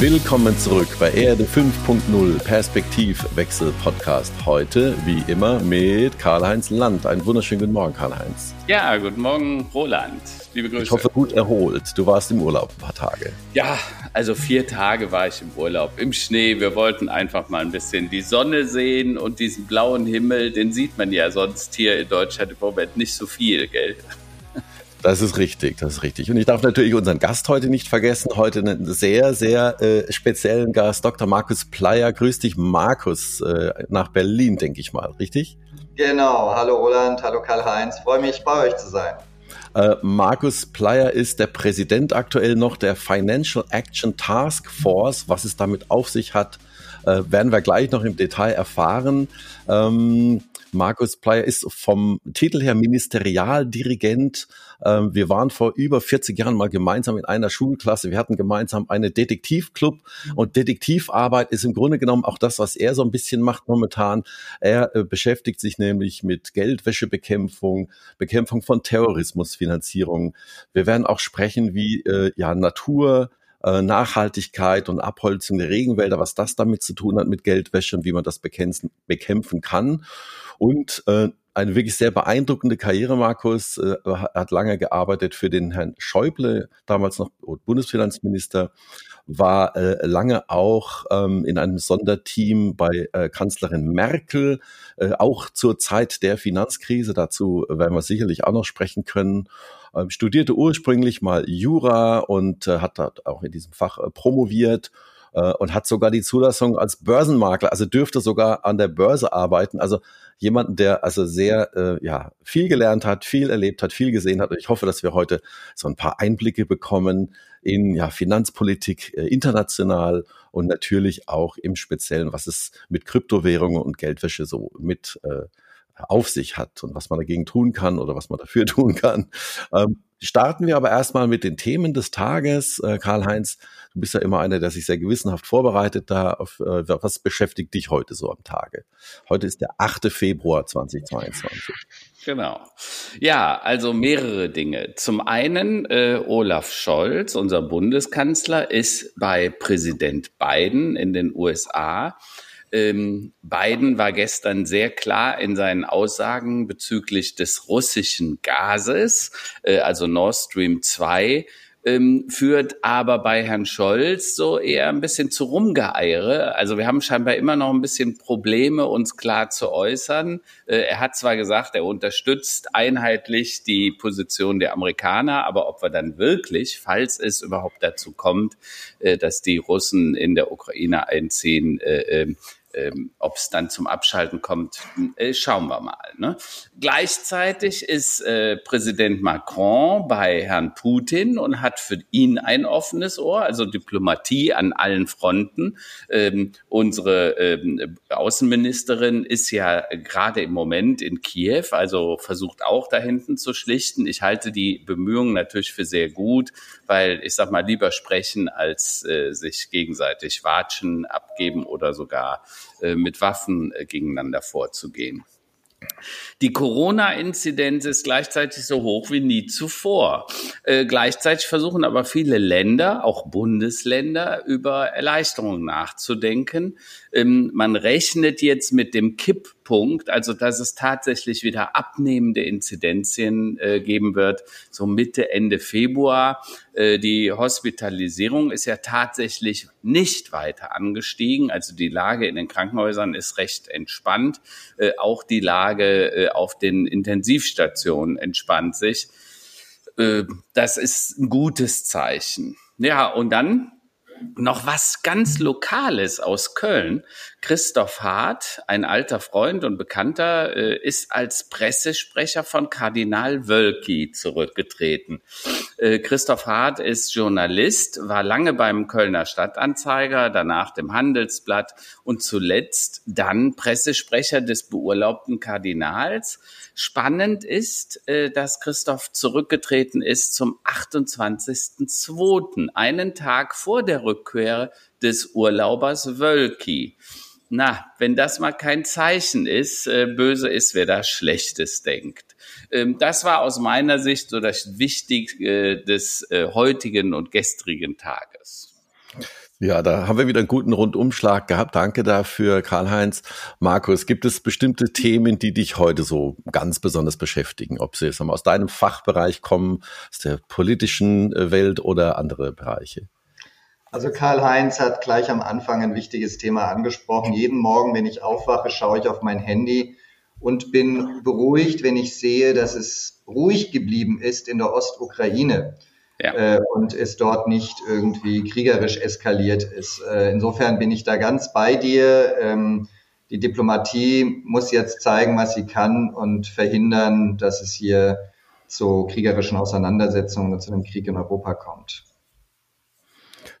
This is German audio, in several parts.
Willkommen zurück bei Erde 5.0 Perspektivwechsel Podcast. Heute, wie immer, mit Karl-Heinz Land. Einen wunderschönen guten Morgen, Karl-Heinz. Ja, guten Morgen, Roland. Liebe Grüße. Ich hoffe, gut erholt. Du warst im Urlaub ein paar Tage. Ja, also vier Tage war ich im Urlaub im Schnee. Wir wollten einfach mal ein bisschen die Sonne sehen und diesen blauen Himmel, den sieht man ja sonst hier in Deutschland im Moment nicht so viel, gell? Das ist richtig, das ist richtig. Und ich darf natürlich unseren Gast heute nicht vergessen. Heute einen sehr, sehr äh, speziellen Gast, Dr. Markus Pleier. Grüß dich, Markus, äh, nach Berlin, denke ich mal, richtig? Genau. Hallo Roland, hallo Karl-Heinz. Freue mich, bei euch zu sein. Äh, Markus Pleier ist der Präsident aktuell noch der Financial Action Task Force. Was es damit auf sich hat, äh, werden wir gleich noch im Detail erfahren. Ähm, Markus Pleier ist vom Titel her Ministerialdirigent. Ähm, wir waren vor über 40 Jahren mal gemeinsam in einer Schulklasse. Wir hatten gemeinsam eine Detektivclub und Detektivarbeit ist im Grunde genommen auch das, was er so ein bisschen macht momentan. Er äh, beschäftigt sich nämlich mit Geldwäschebekämpfung, Bekämpfung von Terrorismusfinanzierung. Wir werden auch sprechen, wie äh, ja Natur äh, Nachhaltigkeit und Abholzung der Regenwälder, was das damit zu tun hat mit Geldwäsche und wie man das bekämpfen, bekämpfen kann. Und äh, eine wirklich sehr beeindruckende Karriere, Markus. Äh, hat lange gearbeitet für den Herrn Schäuble, damals noch Bundesfinanzminister, war äh, lange auch ähm, in einem Sonderteam bei äh, Kanzlerin Merkel, auch zur Zeit der Finanzkrise. Dazu werden wir sicherlich auch noch sprechen können. Ähm, studierte ursprünglich mal Jura und hat dort auch in diesem Fach promoviert äh, und hat sogar die Zulassung als Börsenmakler, also dürfte sogar an der Börse arbeiten. Also jemanden, der also sehr äh, ja viel gelernt hat, viel erlebt hat, viel gesehen hat. Und ich hoffe, dass wir heute so ein paar Einblicke bekommen in ja Finanzpolitik äh, international und natürlich auch im Speziellen, was es mit Kryptowährungen und Geldwäsche so mit äh, auf sich hat und was man dagegen tun kann oder was man dafür tun kann. Ähm, starten wir aber erstmal mit den Themen des Tages. Äh, Karl-Heinz, du bist ja immer einer, der sich sehr gewissenhaft vorbereitet da. Auf, äh, was beschäftigt dich heute so am Tage? Heute ist der 8. Februar 2022. Genau. Ja, also mehrere Dinge. Zum einen, äh, Olaf Scholz, unser Bundeskanzler, ist bei Präsident Biden in den USA ähm, Biden war gestern sehr klar in seinen Aussagen bezüglich des russischen Gases, äh, also Nord Stream 2 ähm, führt aber bei Herrn Scholz so eher ein bisschen zu Rumgeeiere. Also wir haben scheinbar immer noch ein bisschen Probleme, uns klar zu äußern. Äh, er hat zwar gesagt, er unterstützt einheitlich die Position der Amerikaner, aber ob wir dann wirklich, falls es überhaupt dazu kommt, äh, dass die Russen in der Ukraine einziehen, äh, ähm, ob es dann zum Abschalten kommt, äh, schauen wir mal. Ne? Gleichzeitig ist äh, Präsident Macron bei Herrn Putin und hat für ihn ein offenes Ohr, also Diplomatie an allen Fronten. Ähm, unsere ähm, Außenministerin ist ja gerade im Moment in Kiew, also versucht auch da hinten zu schlichten. Ich halte die Bemühungen natürlich für sehr gut, weil ich sag mal lieber sprechen als äh, sich gegenseitig watschen, abgeben oder sogar mit Waffen äh, gegeneinander vorzugehen. Die Corona-Inzidenz ist gleichzeitig so hoch wie nie zuvor. Äh, gleichzeitig versuchen aber viele Länder, auch Bundesländer, über Erleichterungen nachzudenken. Ähm, man rechnet jetzt mit dem Kipppunkt, also dass es tatsächlich wieder abnehmende Inzidenzien äh, geben wird, so Mitte, Ende Februar. Äh, die Hospitalisierung ist ja tatsächlich nicht weiter angestiegen. Also die Lage in den Krankenhäusern ist recht entspannt. Äh, auch die Lage äh, auf den Intensivstationen entspannt sich. Äh, das ist ein gutes Zeichen. Ja, und dann noch was ganz Lokales aus Köln. Christoph Hart, ein alter Freund und Bekannter, äh, ist als Pressesprecher von Kardinal Wölki zurückgetreten. Äh, Christoph Hart ist Journalist, war lange beim Kölner Stadtanzeiger, danach dem Handelsblatt und zuletzt dann Pressesprecher des beurlaubten Kardinals. Spannend ist, äh, dass Christoph zurückgetreten ist zum 28.02., einen Tag vor der Rückkehr des Urlaubers Wölki. Na, wenn das mal kein Zeichen ist, äh, böse ist, wer da Schlechtes denkt. Ähm, das war aus meiner Sicht so das Wichtigste äh, des heutigen und gestrigen Tages. Ja, da haben wir wieder einen guten Rundumschlag gehabt. Danke dafür, Karl-Heinz. Markus, gibt es bestimmte Themen, die dich heute so ganz besonders beschäftigen? Ob sie jetzt aus deinem Fachbereich kommen, aus der politischen äh, Welt oder andere Bereiche? Also Karl-Heinz hat gleich am Anfang ein wichtiges Thema angesprochen. Jeden Morgen, wenn ich aufwache, schaue ich auf mein Handy und bin beruhigt, wenn ich sehe, dass es ruhig geblieben ist in der Ostukraine ja. äh, und es dort nicht irgendwie kriegerisch eskaliert ist. Äh, insofern bin ich da ganz bei dir. Ähm, die Diplomatie muss jetzt zeigen, was sie kann und verhindern, dass es hier zu kriegerischen Auseinandersetzungen und zu einem Krieg in Europa kommt.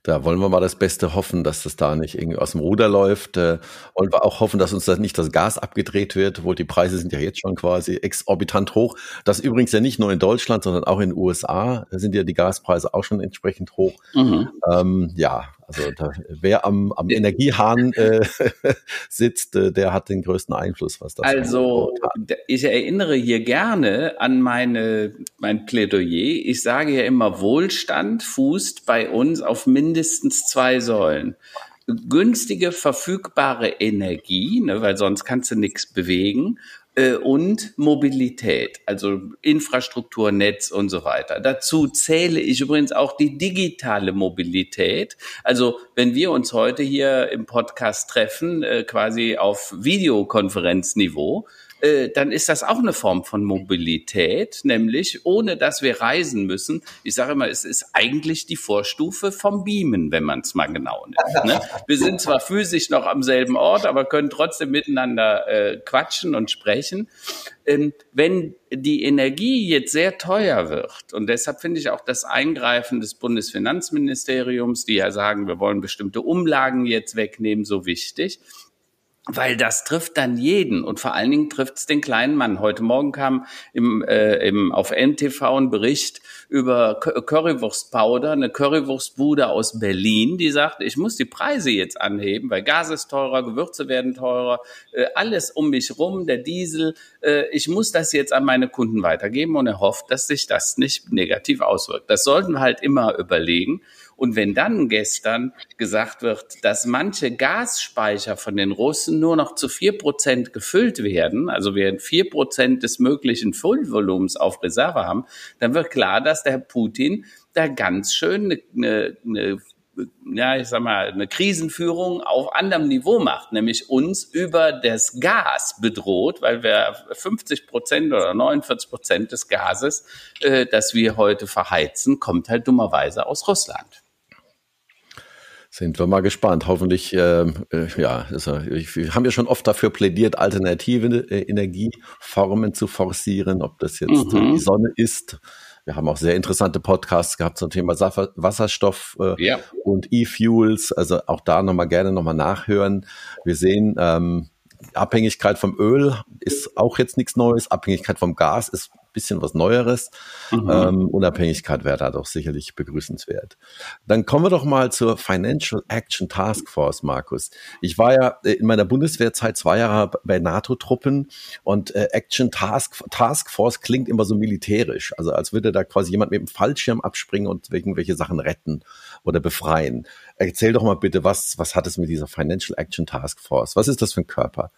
Da wollen wir mal das Beste hoffen, dass das da nicht irgendwie aus dem Ruder läuft. Äh, wollen wir auch hoffen, dass uns da nicht das Gas abgedreht wird, obwohl die Preise sind ja jetzt schon quasi exorbitant hoch. Das übrigens ja nicht nur in Deutschland, sondern auch in den USA. Da sind ja die Gaspreise auch schon entsprechend hoch. Mhm. Ähm, ja, also da, wer am, am Energiehahn äh, sitzt, äh, der hat den größten Einfluss, was das Also ich erinnere hier gerne an meine mein Plädoyer. Ich sage ja immer, Wohlstand fußt bei uns auf mindestens zwei Säulen. Günstige verfügbare Energie, ne, weil sonst kannst du nichts bewegen und Mobilität, also Infrastruktur, Netz und so weiter. Dazu zähle ich übrigens auch die digitale Mobilität. Also wenn wir uns heute hier im Podcast treffen, äh, quasi auf Videokonferenzniveau, äh, dann ist das auch eine Form von Mobilität, nämlich ohne dass wir reisen müssen. Ich sage immer, es ist eigentlich die Vorstufe vom Beamen, wenn man es mal genau nimmt. Ne? Wir sind zwar physisch noch am selben Ort, aber können trotzdem miteinander äh, quatschen und sprechen. Ähm, wenn die Energie jetzt sehr teuer wird, und deshalb finde ich auch das Eingreifen des Bundesfinanzministeriums, die ja sagen, wir wollen bestimmte Umlagen jetzt wegnehmen, so wichtig, weil das trifft dann jeden und vor allen Dingen trifft es den kleinen Mann. Heute Morgen kam im, äh, im, auf NTV ein Bericht über Currywurstpowder, eine Currywurstbude aus Berlin, die sagt, ich muss die Preise jetzt anheben, weil Gas ist teurer, Gewürze werden teurer, äh, alles um mich rum, der Diesel, äh, ich muss das jetzt an meine Kunden weitergeben und er hofft, dass sich das nicht negativ auswirkt. Das sollten wir halt immer überlegen. Und wenn dann gestern gesagt wird, dass manche Gasspeicher von den Russen nur noch zu vier Prozent gefüllt werden, also wir vier Prozent des möglichen Füllvolumens auf Reserve haben, dann wird klar, dass der Herr Putin da ganz schön eine, eine, ja, ich sag mal, eine Krisenführung auf anderem Niveau macht, nämlich uns über das Gas bedroht, weil wir 50 Prozent oder 49 Prozent des Gases, äh, das wir heute verheizen, kommt halt dummerweise aus Russland. Sind wir mal gespannt. Hoffentlich, äh, äh, ja, also, wir haben ja schon oft dafür plädiert, alternative äh, Energieformen zu forcieren, ob das jetzt mhm. die Sonne ist. Wir haben auch sehr interessante Podcasts gehabt zum Thema Wasserstoff äh, ja. und E-Fuels. Also auch da nochmal gerne nochmal nachhören. Wir sehen, ähm, Abhängigkeit vom Öl ist auch jetzt nichts Neues. Abhängigkeit vom Gas ist bisschen was Neueres. Mhm. Ähm, Unabhängigkeit wäre da doch sicherlich begrüßenswert. Dann kommen wir doch mal zur Financial Action Task Force, Markus. Ich war ja äh, in meiner Bundeswehrzeit zwei Jahre bei NATO-Truppen und äh, Action Task, Task Force klingt immer so militärisch, also als würde da quasi jemand mit dem Fallschirm abspringen und irgendwelche Sachen retten oder befreien. Erzähl doch mal bitte, was, was hat es mit dieser Financial Action Task Force? Was ist das für ein Körper?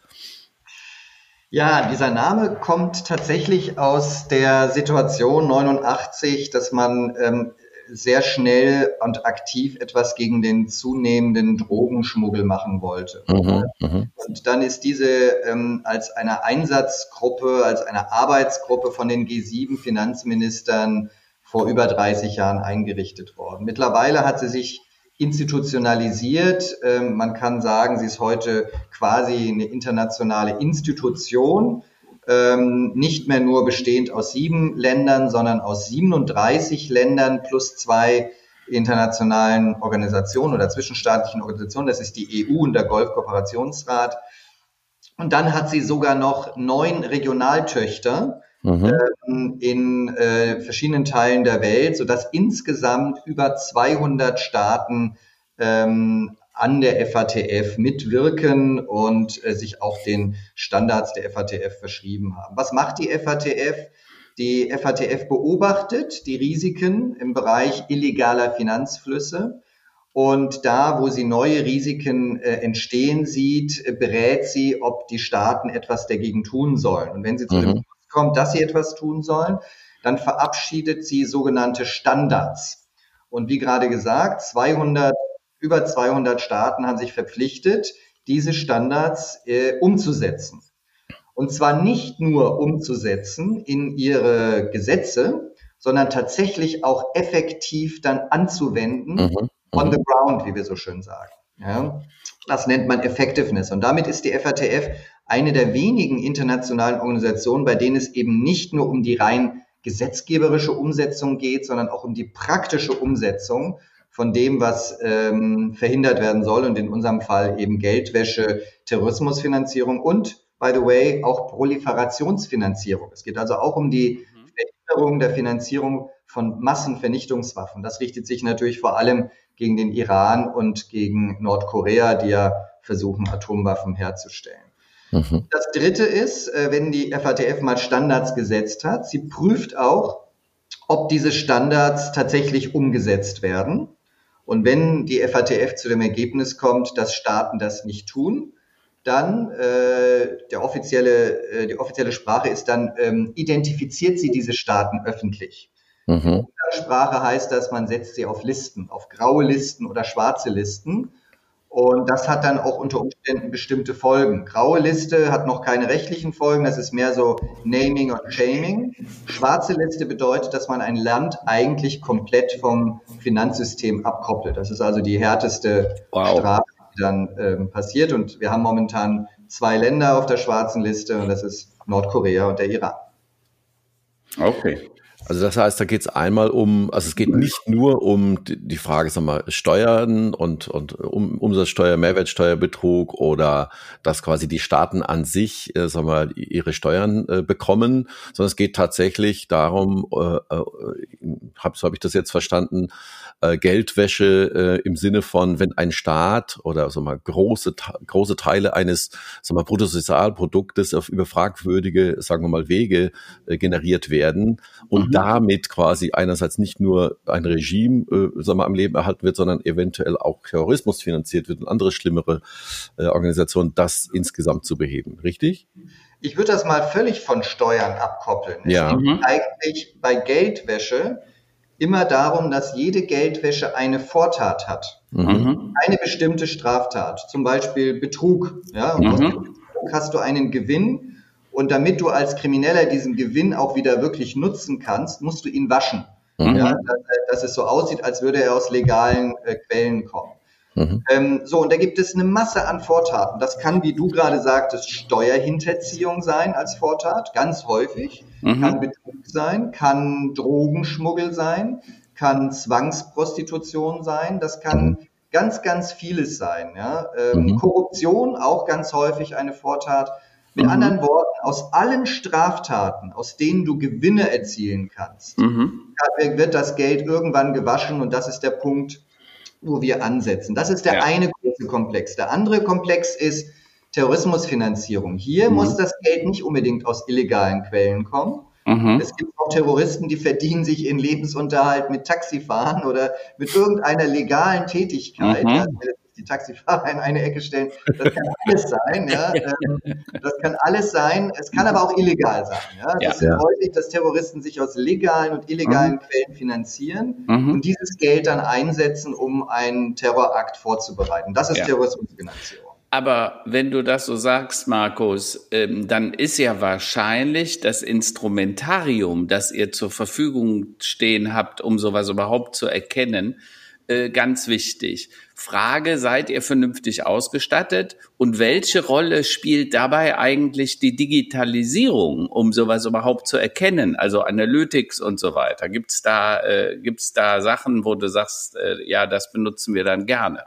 Ja, dieser Name kommt tatsächlich aus der Situation 89, dass man ähm, sehr schnell und aktiv etwas gegen den zunehmenden Drogenschmuggel machen wollte. Mhm, mhm. und dann ist diese ähm, als eine Einsatzgruppe, als eine Arbeitsgruppe von den G7 Finanzministern vor über 30 Jahren eingerichtet worden. Mittlerweile hat sie sich institutionalisiert. Ähm, man kann sagen, sie ist heute quasi eine internationale Institution, ähm, nicht mehr nur bestehend aus sieben Ländern, sondern aus 37 Ländern plus zwei internationalen Organisationen oder zwischenstaatlichen Organisationen. Das ist die EU und der Golfkooperationsrat. Und dann hat sie sogar noch neun Regionaltöchter mhm. ähm, in äh, verschiedenen Teilen der Welt, sodass insgesamt über 200 Staaten ähm, an der FATF mitwirken und äh, sich auch den Standards der FATF verschrieben haben. Was macht die FATF? Die FATF beobachtet die Risiken im Bereich illegaler Finanzflüsse Und da, wo sie neue Risiken äh, entstehen sieht, berät sie, ob die Staaten etwas dagegen tun sollen. Und wenn sie zu mhm. dem kommt, dass sie etwas tun sollen, dann verabschiedet sie sogenannte Standards. Und wie gerade gesagt, 200, über 200 Staaten haben sich verpflichtet, diese Standards äh, umzusetzen. Und zwar nicht nur umzusetzen in ihre Gesetze, sondern tatsächlich auch effektiv dann anzuwenden mhm on mhm. the ground, wie wir so schön sagen. Ja, das nennt man Effectiveness. Und damit ist die FATF eine der wenigen internationalen Organisationen, bei denen es eben nicht nur um die rein gesetzgeberische Umsetzung geht, sondern auch um die praktische Umsetzung von dem, was ähm, verhindert werden soll. Und in unserem Fall eben Geldwäsche, Terrorismusfinanzierung und, by the way, auch Proliferationsfinanzierung. Es geht also auch um die mhm. Verhinderung der Finanzierung von Massenvernichtungswaffen. Das richtet sich natürlich vor allem gegen den Iran und gegen Nordkorea, die ja versuchen, Atomwaffen herzustellen. Mhm. Das Dritte ist, äh, wenn die FATF mal Standards gesetzt hat, sie prüft auch, ob diese Standards tatsächlich umgesetzt werden. Und wenn die FATF zu dem Ergebnis kommt, dass Staaten das nicht tun, dann äh, der offizielle, äh, die offizielle Sprache ist dann, ähm, identifiziert sie diese Staaten öffentlich. Mhm. Sprache heißt das, man setzt sie auf Listen, auf graue Listen oder schwarze Listen. Und das hat dann auch unter Umständen bestimmte Folgen. Graue Liste hat noch keine rechtlichen Folgen, das ist mehr so Naming und Shaming. Schwarze Liste bedeutet, dass man ein Land eigentlich komplett vom Finanzsystem abkoppelt. Das ist also die härteste wow. Strafe, die dann ähm, passiert. Und wir haben momentan zwei Länder auf der schwarzen Liste und das ist Nordkorea und der Iran. Okay. Also das heißt, da geht es einmal um, also es geht nicht nur um die Frage, sag mal, Steuern und, und um, Umsatzsteuer, Mehrwertsteuerbetrug oder dass quasi die Staaten an sich, äh, sag mal, ihre Steuern äh, bekommen, sondern es geht tatsächlich darum, äh, äh, hab, so habe ich das jetzt verstanden, äh, Geldwäsche äh, im Sinne von, wenn ein Staat oder so mal große große Teile eines so mal Bruttosozialproduktes auf über fragwürdige, sagen wir mal Wege äh, generiert werden und. Damit quasi einerseits nicht nur ein Regime äh, sagen wir, am Leben erhalten wird, sondern eventuell auch Terrorismus finanziert wird und andere schlimmere äh, Organisationen, das insgesamt zu beheben, richtig? Ich würde das mal völlig von Steuern abkoppeln. Ja. Es geht eigentlich bei Geldwäsche immer darum, dass jede Geldwäsche eine Vortat hat. Mhm. Eine bestimmte Straftat, zum Beispiel Betrug. Ja, und mhm. Betrug hast du einen Gewinn und damit du als Krimineller diesen Gewinn auch wieder wirklich nutzen kannst, musst du ihn waschen. Mhm. Ja, dass, dass, es so aussieht, als würde er aus legalen äh, Quellen kommen. Mhm. Ähm, so, und da gibt es eine Masse an Vortaten. Das kann, wie du gerade sagtest, Steuerhinterziehung sein als Vortat, ganz häufig. Mhm. Kann Betrug sein, kann Drogenschmuggel sein, kann Zwangsprostitution sein, das kann mhm. ganz, ganz vieles sein. Ja? Ähm, mhm. Korruption auch ganz häufig eine Vortat. Mit mhm. anderen Worten, aus allen Straftaten, aus denen du Gewinne erzielen kannst, mhm. wird das Geld irgendwann gewaschen und das ist der Punkt, wo wir ansetzen. Das ist der ja. eine große Komplex. Der andere Komplex ist Terrorismusfinanzierung. Hier mhm. muss das Geld nicht unbedingt aus illegalen Quellen kommen. Mhm. Es gibt auch Terroristen, die verdienen sich ihren Lebensunterhalt mit Taxifahren oder mit irgendeiner legalen Tätigkeit. Mhm. Die Taxifahrer in eine Ecke stellen. Das kann alles sein, ja. Ähm, das kann alles sein. Es kann aber auch illegal sein. Ja. Das ja. ist ja. häufig, dass Terroristen sich aus legalen und illegalen mhm. Quellen finanzieren mhm. und dieses Geld dann einsetzen, um einen Terrorakt vorzubereiten. Das ist ja. Terrorismusfinanzierung. Aber wenn du das so sagst, Markus, ähm, dann ist ja wahrscheinlich das Instrumentarium, das ihr zur Verfügung stehen habt, um sowas überhaupt zu erkennen, äh, ganz wichtig. Frage, seid ihr vernünftig ausgestattet und welche Rolle spielt dabei eigentlich die Digitalisierung, um sowas überhaupt zu erkennen, also Analytics und so weiter? Gibt's da, äh, gibt's da Sachen, wo du sagst, äh, ja, das benutzen wir dann gerne?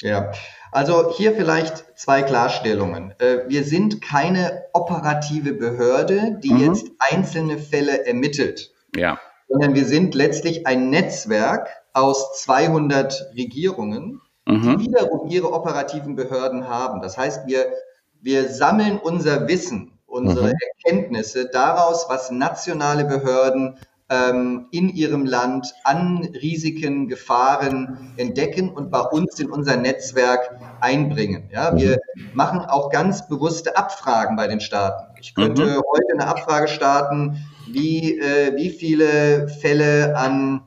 Ja, also hier vielleicht zwei Klarstellungen. Äh, wir sind keine operative Behörde, die mhm. jetzt einzelne Fälle ermittelt. Ja. Sondern wir sind letztlich ein Netzwerk, aus 200 Regierungen, mhm. die wiederum ihre operativen Behörden haben. Das heißt, wir, wir sammeln unser Wissen, unsere mhm. Erkenntnisse daraus, was nationale Behörden ähm, in ihrem Land an Risiken, Gefahren entdecken und bei uns in unser Netzwerk einbringen. Ja, wir machen auch ganz bewusste Abfragen bei den Staaten. Ich könnte mhm. heute eine Abfrage starten, wie, äh, wie viele Fälle an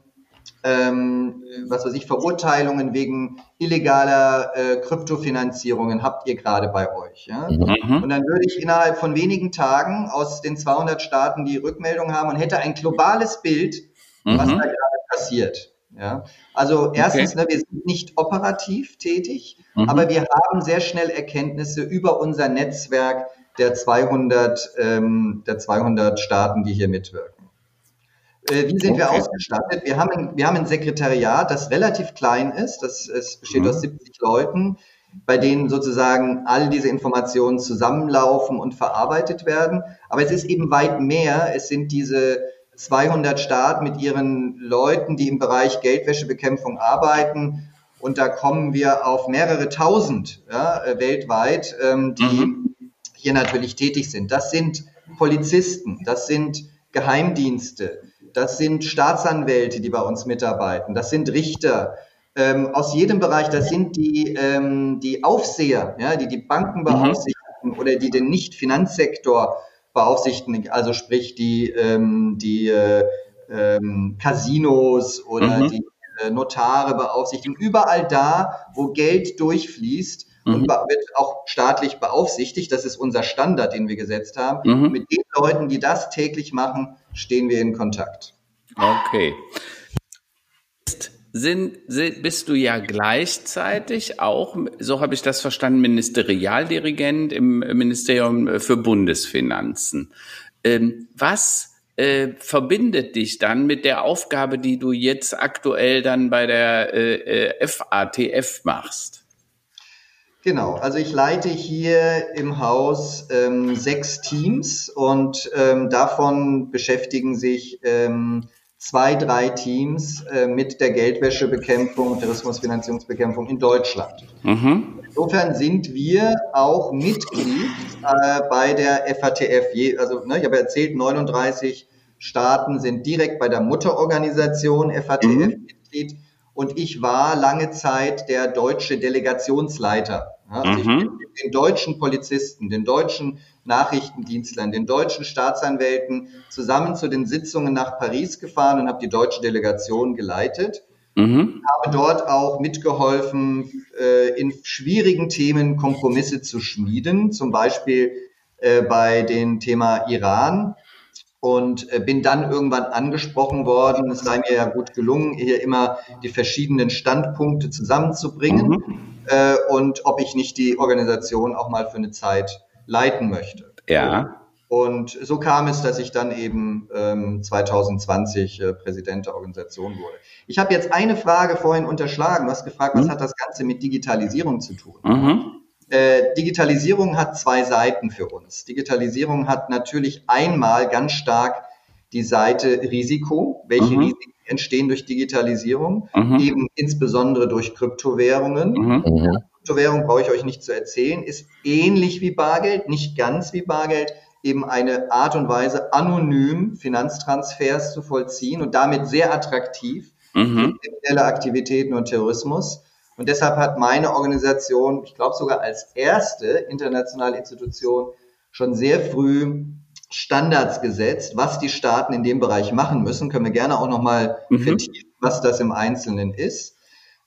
ähm, was weiß ich, Verurteilungen wegen illegaler äh, Kryptofinanzierungen habt ihr gerade bei euch. Ja? Mhm. Und dann würde ich innerhalb von wenigen Tagen aus den 200 Staaten die Rückmeldung haben und hätte ein globales Bild, mhm. was da gerade passiert. Ja? Also erstens, okay. ne, wir sind nicht operativ tätig, mhm. aber wir haben sehr schnell Erkenntnisse über unser Netzwerk der 200, ähm, der 200 Staaten, die hier mitwirken. Äh, wie sind okay. wir ausgestattet? Wir haben, ein, wir haben ein Sekretariat, das relativ klein ist. Das, es besteht mhm. aus 70 Leuten, bei denen sozusagen all diese Informationen zusammenlaufen und verarbeitet werden. Aber es ist eben weit mehr. Es sind diese 200 Staaten mit ihren Leuten, die im Bereich Geldwäschebekämpfung arbeiten. Und da kommen wir auf mehrere tausend ja, äh, weltweit, ähm, die mhm. hier natürlich tätig sind. Das sind Polizisten, das sind Geheimdienste, das sind Staatsanwälte, die bei uns mitarbeiten, das sind Richter ähm, aus jedem Bereich, das sind die, ähm, die Aufseher, ja, die die Banken mhm. beaufsichtigen mhm. oder die den Nicht-Finanzsektor beaufsichtigen, also sprich die, ähm, die äh, ähm, Casinos oder mhm. die äh, Notare beaufsichtigen, überall da, wo Geld durchfließt, mhm. und wird auch staatlich beaufsichtigt. Das ist unser Standard, den wir gesetzt haben. Mhm. Mit den Leuten, die das täglich machen, stehen wir in Kontakt. Okay. Sind, sind, bist du ja gleichzeitig auch, so habe ich das verstanden, Ministerialdirigent im Ministerium für Bundesfinanzen. Ähm, was äh, verbindet dich dann mit der Aufgabe, die du jetzt aktuell dann bei der äh, FATF äh, machst? Genau, also ich leite hier im Haus ähm, sechs Teams und ähm, davon beschäftigen sich ähm, zwei, drei Teams äh, mit der Geldwäschebekämpfung und Terrorismusfinanzierungsbekämpfung in Deutschland. Mhm. Insofern sind wir auch Mitglied äh, bei der FATF. Je, also ne, ich habe erzählt, 39 Staaten sind direkt bei der Mutterorganisation FATF mhm. Mitglied und ich war lange Zeit der deutsche Delegationsleiter also mhm. den deutschen Polizisten, den deutschen Nachrichtendienstlern, den deutschen Staatsanwälten zusammen zu den Sitzungen nach Paris gefahren und habe die deutsche Delegation geleitet. Mhm. Habe dort auch mitgeholfen, äh, in schwierigen Themen Kompromisse zu schmieden, zum Beispiel äh, bei dem Thema Iran und äh, bin dann irgendwann angesprochen worden. Es sei mir ja gut gelungen, hier immer die verschiedenen Standpunkte zusammenzubringen mhm. äh, und ob ich nicht die Organisation auch mal für eine Zeit leiten möchte. Ja. Und so kam es, dass ich dann eben ähm, 2020 äh, Präsident der Organisation wurde. Ich habe jetzt eine Frage vorhin unterschlagen. Du hast gefragt, mhm. was hat das Ganze mit Digitalisierung zu tun? Mhm. Äh, Digitalisierung hat zwei Seiten für uns. Digitalisierung hat natürlich einmal ganz stark die Seite Risiko. Welche mhm. Risiken entstehen durch Digitalisierung? Mhm. Eben insbesondere durch Kryptowährungen. Mhm. mhm. Kryptowährung brauche ich euch nicht zu erzählen, ist ähnlich wie Bargeld, nicht ganz wie Bargeld, eben eine Art und Weise, anonym Finanztransfers zu vollziehen und damit sehr attraktiv mhm. für kriminelle Aktivitäten und Terrorismus. Und deshalb hat meine Organisation, ich glaube sogar als erste internationale Institution, schon sehr früh Standards gesetzt, was die Staaten in dem Bereich machen müssen. Können wir gerne auch nochmal mhm. vertiefen, was das im Einzelnen ist.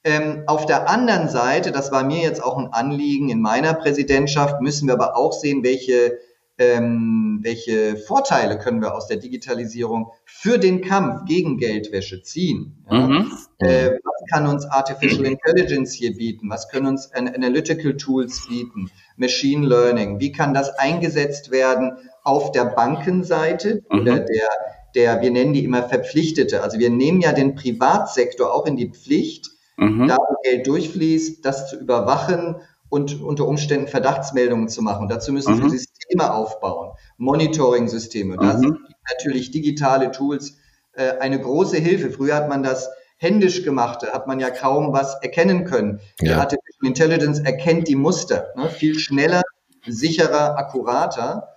Ähm, auf der anderen Seite, das war mir jetzt auch ein Anliegen in meiner Präsidentschaft, müssen wir aber auch sehen, welche ähm, welche Vorteile können wir aus der Digitalisierung für den Kampf gegen Geldwäsche ziehen? Ja? Mhm. Äh, was kann uns Artificial Intelligence hier bieten? Was können uns Analytical Tools bieten? Machine Learning? Wie kann das eingesetzt werden auf der Bankenseite mhm. oder der, der, wir nennen die immer Verpflichtete. Also wir nehmen ja den Privatsektor auch in die Pflicht, mhm. da wo Geld durchfließt, das zu überwachen und unter Umständen Verdachtsmeldungen zu machen. Dazu müssen mhm. wir Systeme aufbauen, Monitoring-Systeme. Da mhm. sind natürlich digitale Tools äh, eine große Hilfe. Früher hat man das händisch gemacht, da hat man ja kaum was erkennen können. Ja. Die Artificial Intelligence erkennt die Muster ne? viel schneller, sicherer, akkurater.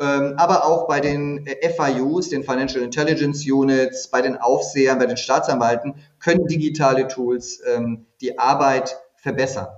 ähm, aber auch bei den äh, FIUs, den Financial Intelligence Units, bei den Aufsehern, bei den Staatsanwalten können digitale Tools ähm, die Arbeit verbessern.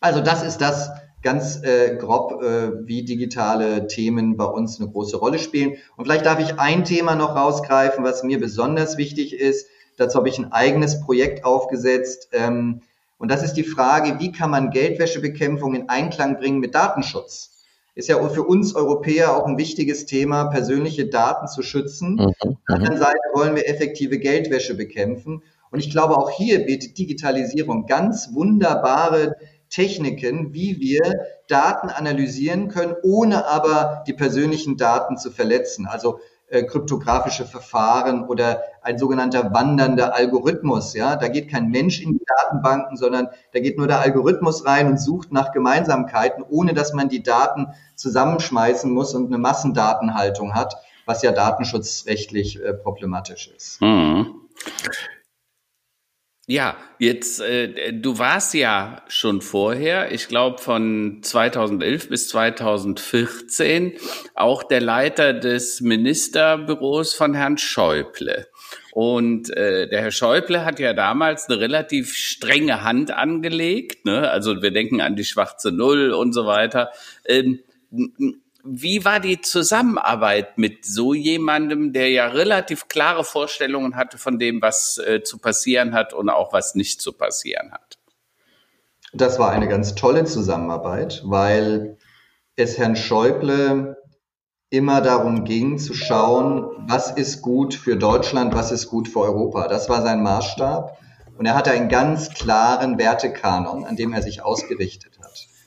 Also das ist das ganz äh, grob, äh, wie digitale Themen bei uns eine große Rolle spielen. Und vielleicht darf ich ein Thema noch rausgreifen, was mir besonders wichtig ist. Dazu habe ich ein eigenes Projekt aufgesetzt. Ähm, und das ist die Frage, wie kann man Geldwäschebekämpfung in Einklang bringen mit Datenschutz? ist ja für uns Europäer auch ein wichtiges Thema, persönliche Daten zu schützen. Mhm. Auf der anderen Seite wollen wir effektive Geldwäsche bekämpfen. Und ich glaube, auch hier bietet Digitalisierung ganz wunderbare Techniken, wie wir Daten analysieren können, ohne aber die persönlichen Daten zu verletzen. Also äh, kryptografische Verfahren oder ein sogenannter wandernder Algorithmus. Ja, da geht kein Mensch in die Datenbanken, sondern da geht nur der Algorithmus rein und sucht nach Gemeinsamkeiten, ohne dass man die Daten zusammenschmeißen muss und eine Massendatenhaltung hat, was ja datenschutzrechtlich äh, problematisch ist. Mhm. Ja, jetzt, äh, du warst ja schon vorher, ich glaube von 2011 bis 2014, auch der Leiter des Ministerbüros von Herrn Schäuble. Und äh, der Herr Schäuble hat ja damals eine relativ strenge Hand angelegt. Ne? Also wir denken an die schwarze Null und so weiter. Ähm, wie war die Zusammenarbeit mit so jemandem, der ja relativ klare Vorstellungen hatte von dem, was äh, zu passieren hat und auch was nicht zu passieren hat? Das war eine ganz tolle Zusammenarbeit, weil es Herrn Schäuble immer darum ging zu schauen, was ist gut für Deutschland, was ist gut für Europa. Das war sein Maßstab. Und er hatte einen ganz klaren Wertekanon, an dem er sich ausgerichtet.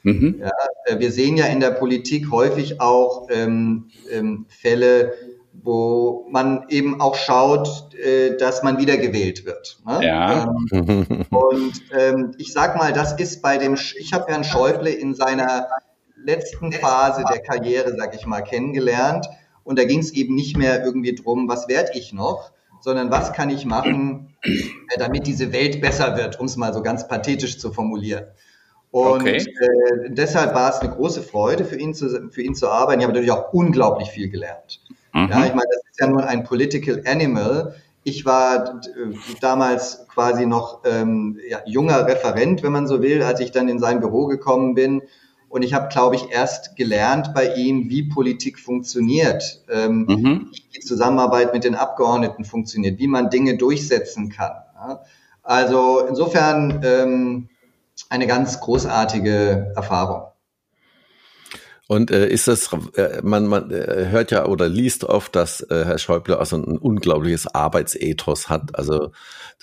Mhm. Ja, äh, wir sehen ja in der Politik häufig auch ähm, ähm, Fälle, wo man eben auch schaut, äh, dass man wiedergewählt wird. Ne? Ja. Ähm, und ähm, ich sag mal, das ist bei dem, ich habe Herrn Schäuble in seiner letzten Phase der Karriere, sag ich mal, kennengelernt. Und da ging es eben nicht mehr irgendwie drum, was werde ich noch, sondern was kann ich machen, äh, damit diese Welt besser wird, um es mal so ganz pathetisch zu formulieren. Und okay. äh, deshalb war es eine große Freude für ihn zu, für ihn zu arbeiten. Ich habe natürlich auch unglaublich viel gelernt. Mhm. Ja, ich meine, das ist ja nur ein Political Animal. Ich war äh, damals quasi noch ähm, ja, junger Referent, wenn man so will, als ich dann in sein Büro gekommen bin. Und ich habe, glaube ich, erst gelernt bei ihm, wie Politik funktioniert, ähm, mhm. wie die Zusammenarbeit mit den Abgeordneten funktioniert, wie man Dinge durchsetzen kann. Ja? Also insofern ähm, eine ganz großartige Erfahrung. Und äh, ist das, äh, man, man äh, hört ja oder liest oft, dass äh, Herr Schäuble also ein unglaubliches Arbeitsethos hat, also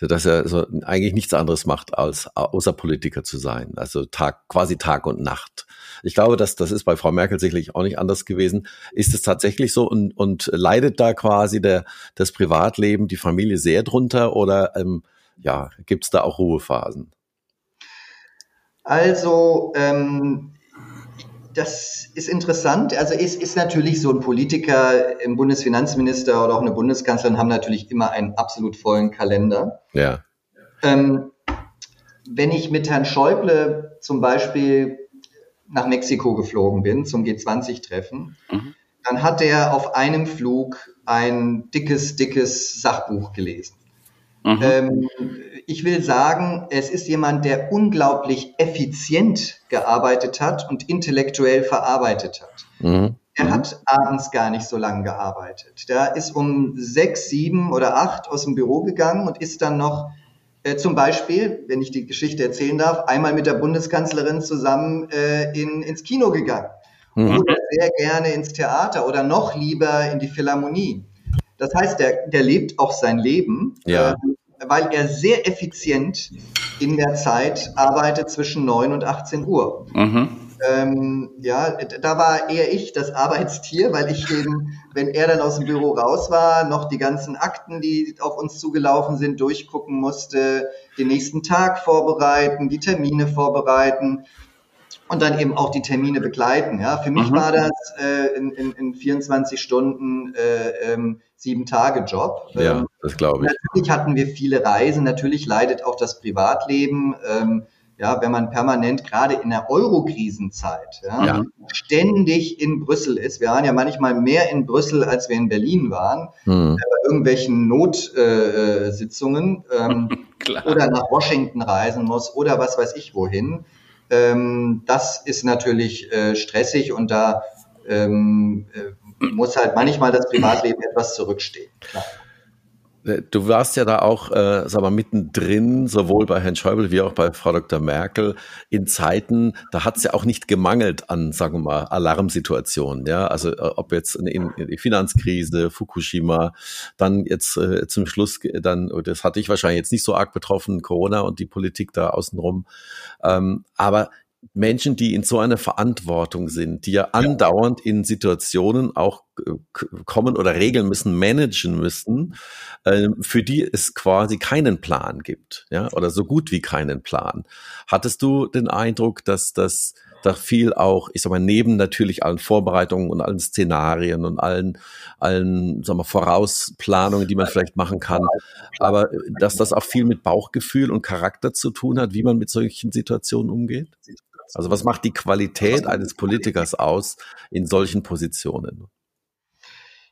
dass er so eigentlich nichts anderes macht, als außer Politiker zu sein, also Tag, quasi Tag und Nacht. Ich glaube, dass das ist bei Frau Merkel sicherlich auch nicht anders gewesen. Ist es tatsächlich so und, und leidet da quasi der, das Privatleben, die Familie sehr drunter oder ähm, ja, gibt es da auch Ruhephasen? Also, ähm, das ist interessant. Also es ist natürlich so ein Politiker, ein Bundesfinanzminister oder auch eine Bundeskanzlerin haben natürlich immer einen absolut vollen Kalender. Ja. Ähm, wenn ich mit Herrn Schäuble zum Beispiel nach Mexiko geflogen bin zum G20-Treffen, mhm. dann hat er auf einem Flug ein dickes, dickes Sachbuch gelesen. Mhm. Ähm, ich will sagen, es ist jemand, der unglaublich effizient gearbeitet hat und intellektuell verarbeitet hat. Mhm. Er hat abends gar nicht so lange gearbeitet. Der ist um sechs, sieben oder acht aus dem Büro gegangen und ist dann noch äh, zum Beispiel, wenn ich die Geschichte erzählen darf, einmal mit der Bundeskanzlerin zusammen äh, in, ins Kino gegangen. Mhm. Oder sehr gerne ins Theater oder noch lieber in die Philharmonie. Das heißt, der, der lebt auch sein Leben. Ja. Äh, weil er sehr effizient in der Zeit arbeitet zwischen 9 und 18 Uhr. Mhm. Ähm, ja, da war eher ich das Arbeitstier, weil ich eben, wenn er dann aus dem Büro raus war, noch die ganzen Akten, die auf uns zugelaufen sind, durchgucken musste, den nächsten Tag vorbereiten, die Termine vorbereiten und dann eben auch die Termine begleiten. Ja, für mich mhm. war das äh, in, in, in 24 Stunden äh, ähm, sieben Tage Job. Ja, ähm, das glaube ich. Natürlich hatten wir viele Reisen. Natürlich leidet auch das Privatleben. Ähm, ja, wenn man permanent gerade in der Euro-Krisenzeit ja, ja. ständig in Brüssel ist. Wir waren ja manchmal mehr in Brüssel, als wir in Berlin waren, hm. bei irgendwelchen Notsitzungen äh, ähm, oder nach Washington reisen muss oder was weiß ich wohin. Ähm, das ist natürlich äh, stressig und da ähm, äh, muss halt manchmal das Privatleben etwas zurückstehen. Klar. Äh, du warst ja da auch, äh, sag mal, mittendrin, sowohl bei Herrn Schäuble wie auch bei Frau Dr. Merkel, in Zeiten, da hat es ja auch nicht gemangelt an, sagen wir mal, Alarmsituationen. Ja, also äh, ob jetzt in, in die Finanzkrise, Fukushima, dann jetzt äh, zum Schluss, dann, das hatte ich wahrscheinlich jetzt nicht so arg betroffen, Corona und die Politik da außenrum. Ähm, aber Menschen, die in so einer Verantwortung sind, die ja andauernd in Situationen auch kommen oder regeln müssen, managen müssen, äh, für die es quasi keinen Plan gibt, ja, oder so gut wie keinen Plan. Hattest du den Eindruck, dass das da viel auch, ich sag mal, neben natürlich allen Vorbereitungen und allen Szenarien und allen, allen, sag mal, Vorausplanungen, die man vielleicht machen kann, aber dass das auch viel mit Bauchgefühl und Charakter zu tun hat, wie man mit solchen Situationen umgeht? Also was macht die Qualität eines Politikers aus in solchen Positionen?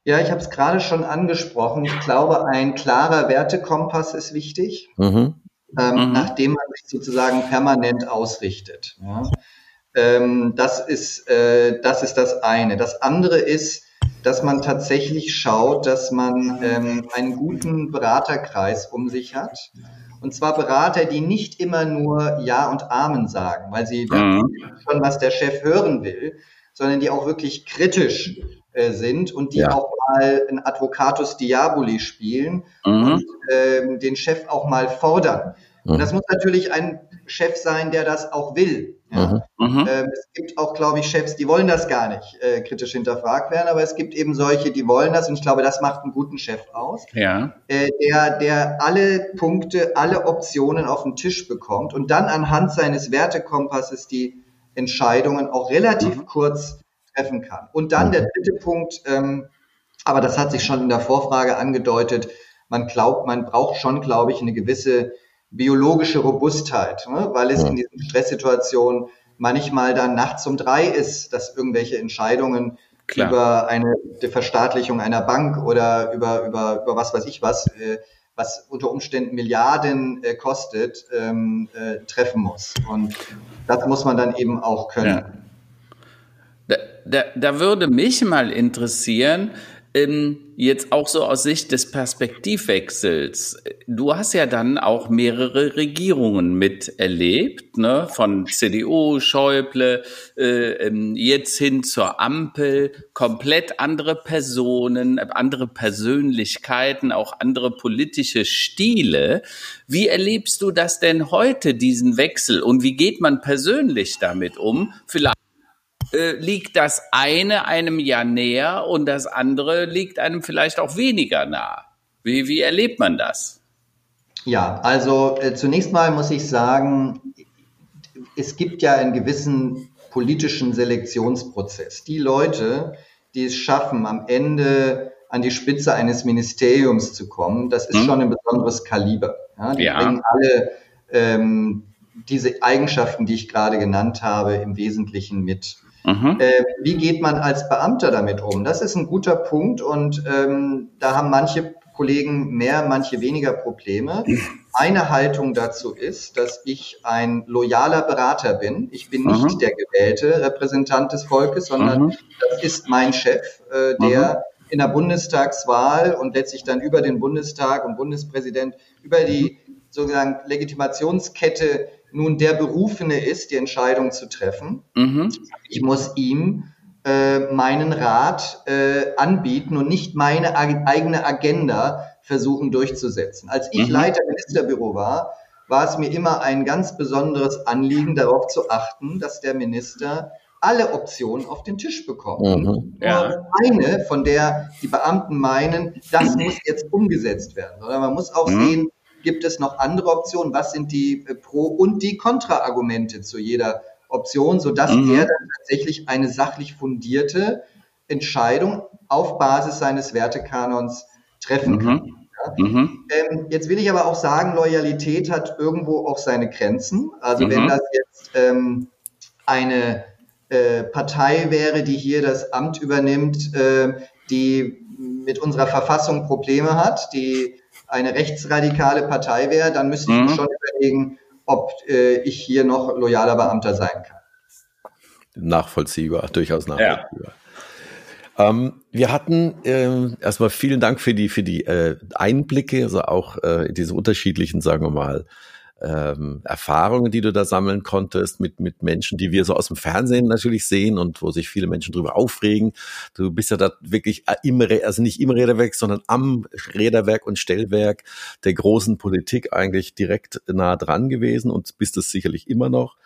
Ja, ich habe es gerade schon angesprochen. Ich glaube, ein klarer Wertekompass ist wichtig, mhm. Ähm, mhm. nachdem man sich sozusagen permanent ausrichtet. Ja. Ähm, das, ist, äh, das ist das eine. Das andere ist, dass man tatsächlich schaut, dass man ähm, einen guten Beraterkreis um sich hat. Und zwar Berater, die nicht immer nur Ja und Amen sagen, weil sie mhm. schon, was der Chef hören will, sondern die auch wirklich kritisch äh, sind und die ja. auch mal ein Advocatus Diaboli spielen mhm. und äh, den Chef auch mal fordern. Mhm. Und das muss natürlich ein Chef sein, der das auch will. Ja. Mhm. mhm. Ähm, es gibt auch, glaube ich, Chefs, die wollen das gar nicht äh, kritisch hinterfragt werden, aber es gibt eben solche, die wollen das und ich glaube, das macht einen guten Chef aus. Ja. Äh, der, der alle Punkte, alle Optionen auf den Tisch bekommt und dann anhand seines Wertekompasses die Entscheidungen auch relativ mhm. kurz treffen kann. Und dann der dritte Punkt, ähm, aber das hat sich schon in der Vorfrage angedeutet, man glaubt, man braucht schon, glaube ich, eine gewisse biologische Robustheit, ne? weil es ja. in diesen Stresssituationen manchmal dann nachts um drei ist, dass irgendwelche Entscheidungen Klar. über eine Verstaatlichung einer Bank oder über, über, über was weiß ich was, äh, was unter Umständen Milliarden äh, kostet, ähm, äh, treffen muss. Und das muss man dann eben auch können. Ja. Da, da, da würde mich mal interessieren, jetzt auch so aus Sicht des Perspektivwechsels. Du hast ja dann auch mehrere Regierungen miterlebt, ne? von CDU, Schäuble, äh, ähm, jetzt hin zur Ampel, komplett andere Personen, andere Persönlichkeiten, auch andere politische Stile. Wie erlebst du das denn heute, diesen Wechsel? Und wie geht man persönlich damit um? Vielleicht äh, liegt das eine einem ja näher und das andere liegt einem vielleicht auch weniger nah. Wie, wie erlebt man das? Ja, also äh, zunächst mal muss ich sagen, es gibt ja einen gewissen politischen Selektionsprozess. Die Leute, die es schaffen, am Ende an die Spitze eines Ministeriums zu kommen, das ist hm. schon ein besonderes Kaliber. Ja, die ja. bringen alle ähm, diese Eigenschaften, die ich gerade genannt habe, im Wesentlichen mit. Mhm. Äh, wie geht man als Beamter damit um? Das ist ein guter Punkt und ähm, da haben manche Kollegen mehr, manche weniger Probleme. Eine Haltung dazu ist, dass ich ein loyaler Berater bin. Ich bin nicht mhm. der gewählte Repräsentant des Volkes, sondern mhm. das ist mein Chef, äh, der mhm. in der Bundestagswahl und letztlich dann über den Bundestag und Bundespräsident über die sozusagen Legitimationskette nun der Berufene ist, die Entscheidung zu treffen. Mhm. Ich muss ihm äh, meinen Rat äh, anbieten und nicht meine eigene Agenda versuchen durchzusetzen. Als ich mhm. Leiter Ministerbüro war, war es mir immer ein ganz besonderes Anliegen, darauf zu achten, dass der Minister alle Optionen auf den Tisch bekommt. Mhm. Ja. Eine, von der die Beamten meinen, das muss jetzt umgesetzt werden. Oder man muss auch mhm. sehen, Gibt es noch andere Optionen? Was sind die äh, Pro- und die Kontraargumente zu jeder Option, sodass mhm. er dann tatsächlich eine sachlich fundierte Entscheidung auf Basis seines Wertekanons treffen kann. Mhm. Ja. Mhm. Ähm, jetzt will ich aber auch sagen, Loyalität hat irgendwo auch seine Grenzen. Also mhm. wenn das jetzt ähm, eine äh, Partei wäre, die hier das Amt übernimmt, äh, die mit unserer Verfassung Probleme hat, die eine rechtsradikale Partei wäre, dann müsste ich mhm. schon überlegen, ob äh, ich hier noch loyaler Beamter sein kann. Nachvollziehbar, durchaus nachvollziehbar. Ja. Ähm, wir hatten äh, erstmal vielen Dank für die für die äh, Einblicke, also auch äh, diese unterschiedlichen, sagen wir mal, ähm, Erfahrungen, die du da sammeln konntest mit, mit Menschen, die wir so aus dem Fernsehen natürlich sehen und wo sich viele Menschen drüber aufregen. Du bist ja da wirklich im, also nicht im Räderwerk, sondern am Räderwerk und Stellwerk der großen Politik eigentlich direkt nah dran gewesen und bist es sicherlich immer noch.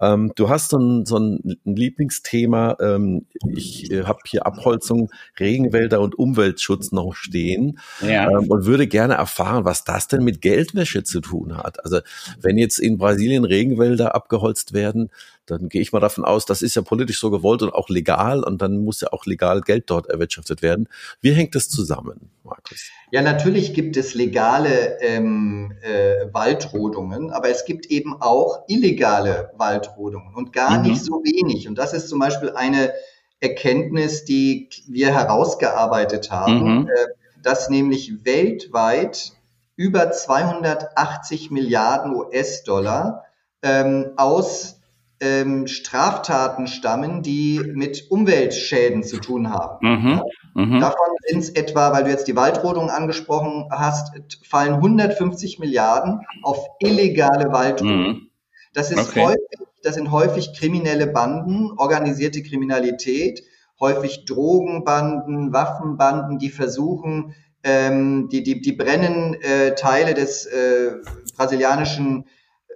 Ähm, du hast so ein, so ein Lieblingsthema. Ähm, ich äh, habe hier Abholzung, Regenwälder und Umweltschutz noch stehen ja. ähm, und würde gerne erfahren, was das denn mit Geldwäsche zu tun hat. Also wenn jetzt in Brasilien Regenwälder abgeholzt werden, dann gehe ich mal davon aus, das ist ja politisch so gewollt und auch legal und dann muss ja auch legal Geld dort erwirtschaftet werden. Wie hängt das zusammen, Markus? Ja, natürlich gibt es legale ähm, äh, Waldrodungen, aber es gibt eben auch illegale Waldrodungen und gar mhm. nicht so wenig. Und das ist zum Beispiel eine Erkenntnis, die wir herausgearbeitet haben, mhm. äh, dass nämlich weltweit über 280 Milliarden US-Dollar ähm, aus ähm, Straftaten stammen, die mit Umweltschäden zu tun haben. Mhm. Mhm. Davon sind es etwa, weil du jetzt die Waldrodung angesprochen hast, fallen 150 Milliarden auf illegale Waldrodung. Mhm. Das ist okay. häufig, das sind häufig kriminelle Banden, organisierte Kriminalität, häufig Drogenbanden, Waffenbanden, die versuchen, ähm, die, die, die brennen äh, Teile des äh, brasilianischen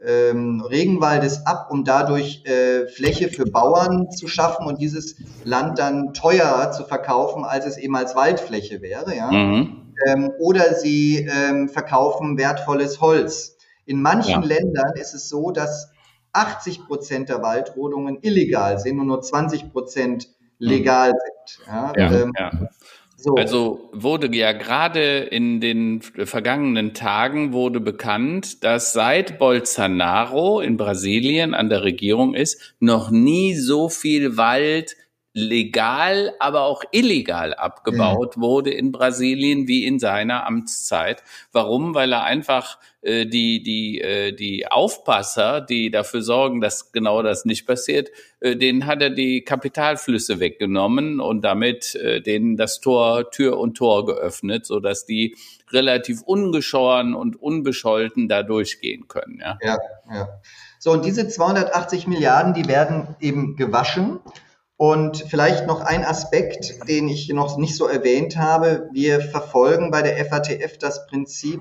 ähm, Regenwaldes ab, um dadurch äh, Fläche für Bauern zu schaffen und dieses Land dann teurer zu verkaufen, als es eben als Waldfläche wäre. Ja? Mhm. Ähm, oder sie ähm, verkaufen wertvolles Holz. In manchen ja. Ländern ist es so, dass 80 Prozent der Waldrodungen illegal sind und nur 20 Prozent legal mhm. sind. Ja? Ja, ähm, ja. So. Also wurde ja gerade in den vergangenen Tagen wurde bekannt, dass seit Bolsonaro in Brasilien an der Regierung ist, noch nie so viel Wald legal, aber auch illegal abgebaut ja. wurde in Brasilien wie in seiner Amtszeit. Warum? Weil er einfach äh, die die äh, die Aufpasser, die dafür sorgen, dass genau das nicht passiert, äh, denen hat er die Kapitalflüsse weggenommen und damit äh, denen das Tor Tür und Tor geöffnet, so dass die relativ ungeschoren und unbescholten da durchgehen können. Ja, ja. ja. So und diese 280 Milliarden, die werden eben gewaschen und vielleicht noch ein Aspekt, den ich noch nicht so erwähnt habe. Wir verfolgen bei der FATF das Prinzip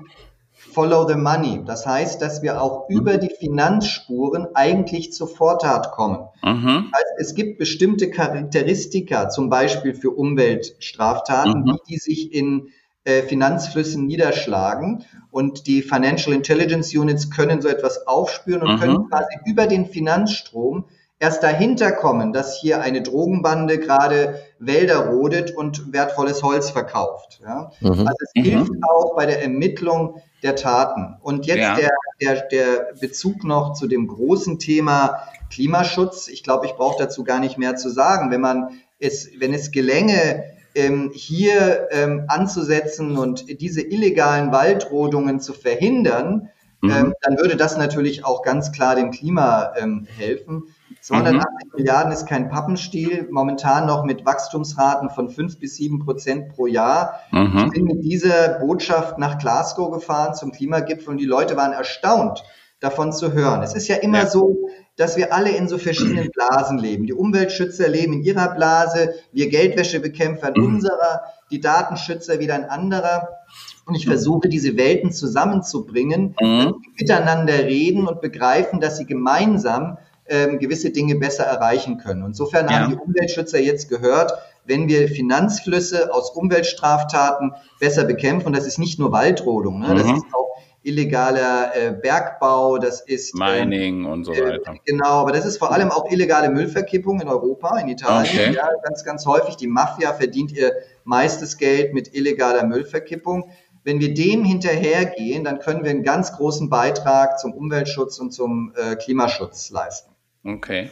Follow the Money. Das heißt, dass wir auch mhm. über die Finanzspuren eigentlich zur Vortat kommen. Mhm. Also es gibt bestimmte Charakteristika, zum Beispiel für Umweltstraftaten, mhm. die sich in äh, Finanzflüssen niederschlagen. Und die Financial Intelligence Units können so etwas aufspüren und mhm. können quasi über den Finanzstrom erst dahinter kommen, dass hier eine Drogenbande gerade Wälder rodet und wertvolles Holz verkauft. Ja? Mhm. Also es mhm. hilft auch bei der Ermittlung der Taten. Und jetzt ja. der, der, der Bezug noch zu dem großen Thema Klimaschutz. Ich glaube, ich brauche dazu gar nicht mehr zu sagen. Wenn man es, wenn es gelänge, ähm, hier ähm, anzusetzen und diese illegalen Waldrodungen zu verhindern, mhm. ähm, dann würde das natürlich auch ganz klar dem Klima ähm, helfen. 280 mhm. Milliarden ist kein Pappenstiel, momentan noch mit Wachstumsraten von 5 bis 7 Prozent pro Jahr. Mhm. Ich bin mit dieser Botschaft nach Glasgow gefahren zum Klimagipfel und die Leute waren erstaunt, davon zu hören. Es ist ja immer ja. so, dass wir alle in so verschiedenen Blasen leben. Die Umweltschützer leben in ihrer Blase, wir Geldwäschebekämpfer in mhm. unserer, die Datenschützer wieder in anderer. Und ich versuche, diese Welten zusammenzubringen, mhm. miteinander reden und begreifen, dass sie gemeinsam ähm, gewisse Dinge besser erreichen können. Insofern ja. haben die Umweltschützer jetzt gehört, wenn wir Finanzflüsse aus Umweltstraftaten besser bekämpfen, und das ist nicht nur Waldrodung, ne? Mhm. das ist auch illegaler äh, Bergbau, das ist ähm, Mining äh, und so weiter. Äh, genau, aber das ist vor allem auch illegale Müllverkippung in Europa, in Italien, okay. ja, ganz, ganz häufig. Die Mafia verdient ihr meistes Geld mit illegaler Müllverkippung Wenn wir dem hinterhergehen, dann können wir einen ganz großen Beitrag zum Umweltschutz und zum äh, Klimaschutz leisten. Okay.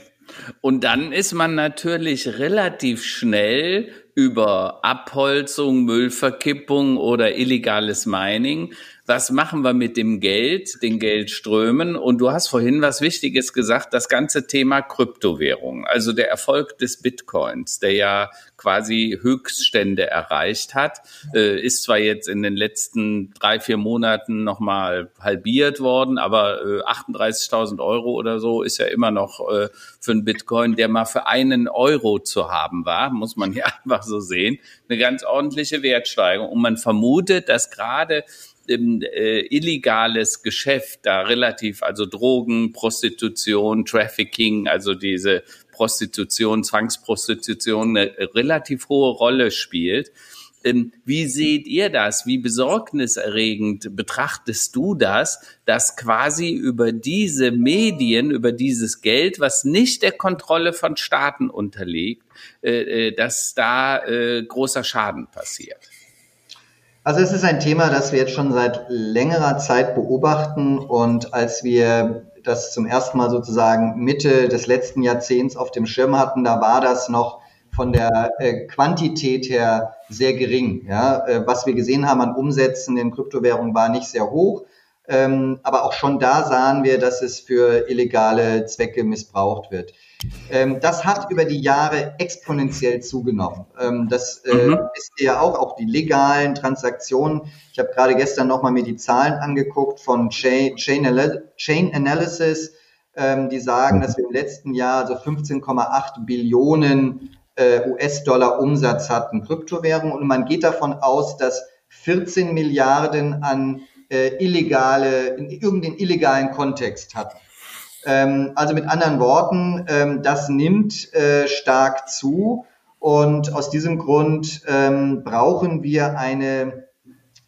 Und dann ist man natürlich relativ schnell über Abholzung, Müllverkippung oder illegales Mining was machen wir mit dem Geld, den Geldströmen? Und du hast vorhin was Wichtiges gesagt, das ganze Thema Kryptowährung, also der Erfolg des Bitcoins, der ja quasi Höchststände erreicht hat, äh, ist zwar jetzt in den letzten drei, vier Monaten nochmal halbiert worden, aber äh, 38.000 Euro oder so ist ja immer noch äh, für einen Bitcoin, der mal für einen Euro zu haben war, muss man ja einfach so sehen, eine ganz ordentliche Wertsteigerung. Und man vermutet, dass gerade äh, illegales Geschäft da relativ, also Drogen, Prostitution, Trafficking, also diese Prostitution, Zwangsprostitution eine relativ hohe Rolle spielt. Ähm, wie seht ihr das? Wie besorgniserregend betrachtest du das, dass quasi über diese Medien, über dieses Geld, was nicht der Kontrolle von Staaten unterliegt, äh, äh, dass da großer Schaden passiert? Also es ist ein Thema, das wir jetzt schon seit längerer Zeit beobachten und als wir das zum ersten Mal sozusagen Mitte des letzten Jahrzehnts auf dem Schirm hatten, da war das noch von der äh, Quantität her sehr gering. Ja? Äh, was wir gesehen haben an Umsätzen in Kryptowährungen war nicht sehr hoch. Ähm, aber auch schon da sahen wir, dass es für illegale Zwecke missbraucht wird. Ähm, das hat über die Jahre exponentiell zugenommen. Ähm, das äh, mhm. ist ja auch, auch die legalen Transaktionen. Ich habe gerade gestern nochmal mir die Zahlen angeguckt von Chain, Chain, Chain Analysis. Ähm, die sagen, dass wir im letzten Jahr so 15,8 Billionen äh, US-Dollar Umsatz hatten, Kryptowährungen. Und man geht davon aus, dass 14 Milliarden an äh, illegale, in irgendeinen illegalen Kontext hatten. Ähm, also mit anderen Worten, ähm, das nimmt äh, stark zu und aus diesem Grund ähm, brauchen wir eine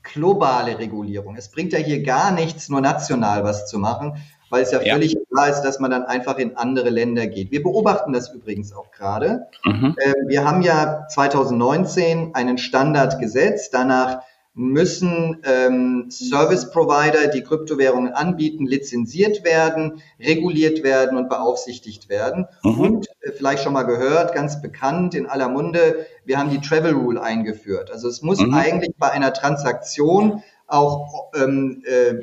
globale Regulierung. Es bringt ja hier gar nichts, nur national was zu machen, weil es ja, ja. völlig klar ist, dass man dann einfach in andere Länder geht. Wir beobachten das übrigens auch gerade. Mhm. Wir haben ja 2019 einen Standard gesetzt, danach müssen ähm, Service Provider, die Kryptowährungen anbieten, lizenziert werden, reguliert werden und beaufsichtigt werden. Mhm. Und äh, vielleicht schon mal gehört, ganz bekannt in aller Munde, wir haben die Travel Rule eingeführt. Also es muss mhm. eigentlich bei einer Transaktion auch ähm, äh,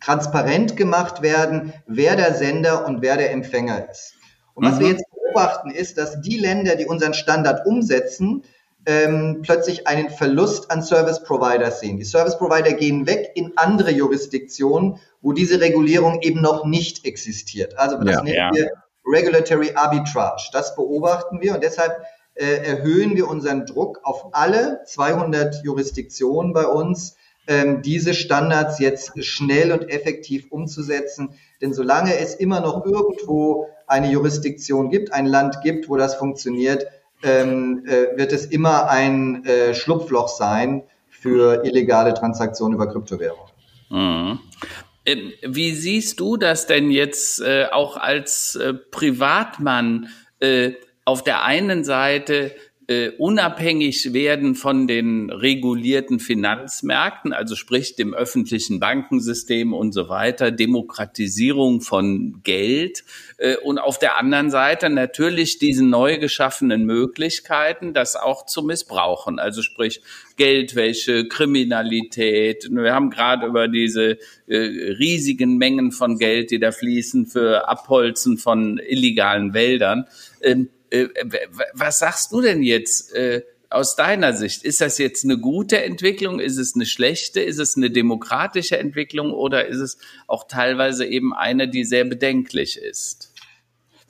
transparent gemacht werden, wer der Sender und wer der Empfänger ist. Und was mhm. wir jetzt beobachten, ist, dass die Länder, die unseren Standard umsetzen, ähm, plötzlich einen Verlust an Service Providers sehen. Die Service Provider gehen weg in andere Jurisdiktionen, wo diese Regulierung eben noch nicht existiert. Also das ja, nennen ja. wir Regulatory Arbitrage. Das beobachten wir und deshalb äh, erhöhen wir unseren Druck auf alle 200 Jurisdiktionen bei uns, ähm, diese Standards jetzt schnell und effektiv umzusetzen. Denn solange es immer noch irgendwo eine Jurisdiktion gibt, ein Land gibt, wo das funktioniert, ähm, äh, wird es immer ein äh, Schlupfloch sein für illegale Transaktionen über Kryptowährungen. Mhm. Ähm, wie siehst du das denn jetzt äh, auch als äh, Privatmann äh, auf der einen Seite äh, unabhängig werden von den regulierten Finanzmärkten, also sprich dem öffentlichen Bankensystem und so weiter, Demokratisierung von Geld äh, und auf der anderen Seite natürlich diese neu geschaffenen Möglichkeiten, das auch zu missbrauchen, also sprich Geldwäsche, Kriminalität. Wir haben gerade über diese äh, riesigen Mengen von Geld, die da fließen für Abholzen von illegalen Wäldern. Ähm, äh, was sagst du denn jetzt äh, aus deiner Sicht? Ist das jetzt eine gute Entwicklung? Ist es eine schlechte? Ist es eine demokratische Entwicklung oder ist es auch teilweise eben eine, die sehr bedenklich ist?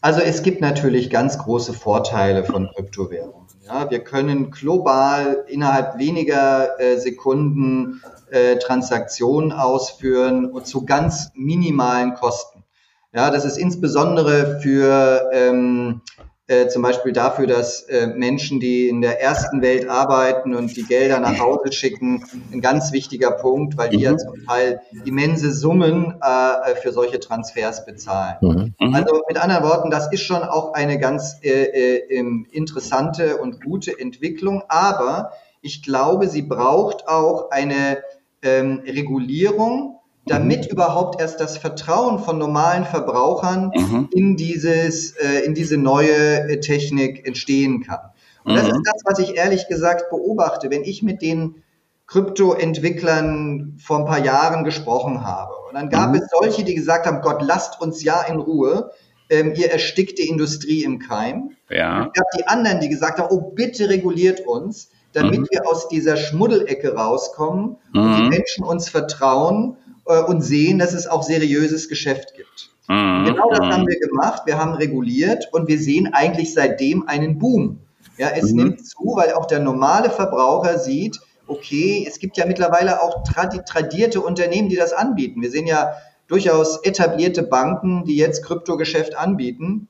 Also es gibt natürlich ganz große Vorteile von Kryptowährungen. Ja, wir können global innerhalb weniger äh, Sekunden äh, Transaktionen ausführen und zu ganz minimalen Kosten. Ja, das ist insbesondere für ähm, äh, zum Beispiel dafür, dass äh, Menschen, die in der ersten Welt arbeiten und die Gelder nach Hause schicken, ein ganz wichtiger Punkt, weil die mhm. ja zum Teil immense Summen äh, für solche Transfers bezahlen. Mhm. mhm. Also mit anderen Worten, das ist schon auch eine ganz äh, äh, interessante und gute Entwicklung, aber Ich glaube, sie braucht auch eine ähm, Regulierung, damit mhm. überhaupt erst das Vertrauen von normalen Verbrauchern mhm. in dieses, äh, in diese neue äh, Technik entstehen kann. Und das ist mhm. das, was ich ehrlich gesagt beobachte, wenn ich mit den Kryptoentwicklern vor ein paar Jahren gesprochen habe. Und dann gab mhm. es solche, die gesagt haben, Gott, lasst uns ja in Ruhe. Ähm, ihr erstickt die Industrie im Keim. Ja. es gab die anderen, die gesagt haben, oh, bitte reguliert uns, damit mhm. wir aus dieser Schmuddelecke rauskommen mhm. und die mhm. Menschen uns vertrauen äh, und sehen, dass es auch seriöses Geschäft gibt. Mhm. Genau das haben wir gemacht. Wir haben reguliert und wir sehen eigentlich seitdem einen Boom. Ja, es mhm. nimmt zu, weil auch der normale Verbraucher sieht, okay, es gibt ja mittlerweile auch tradi tradierte Unternehmen, die das anbieten. Wir sehen ja durchaus etablierte Banken, die jetzt Kryptogeschäft anbieten.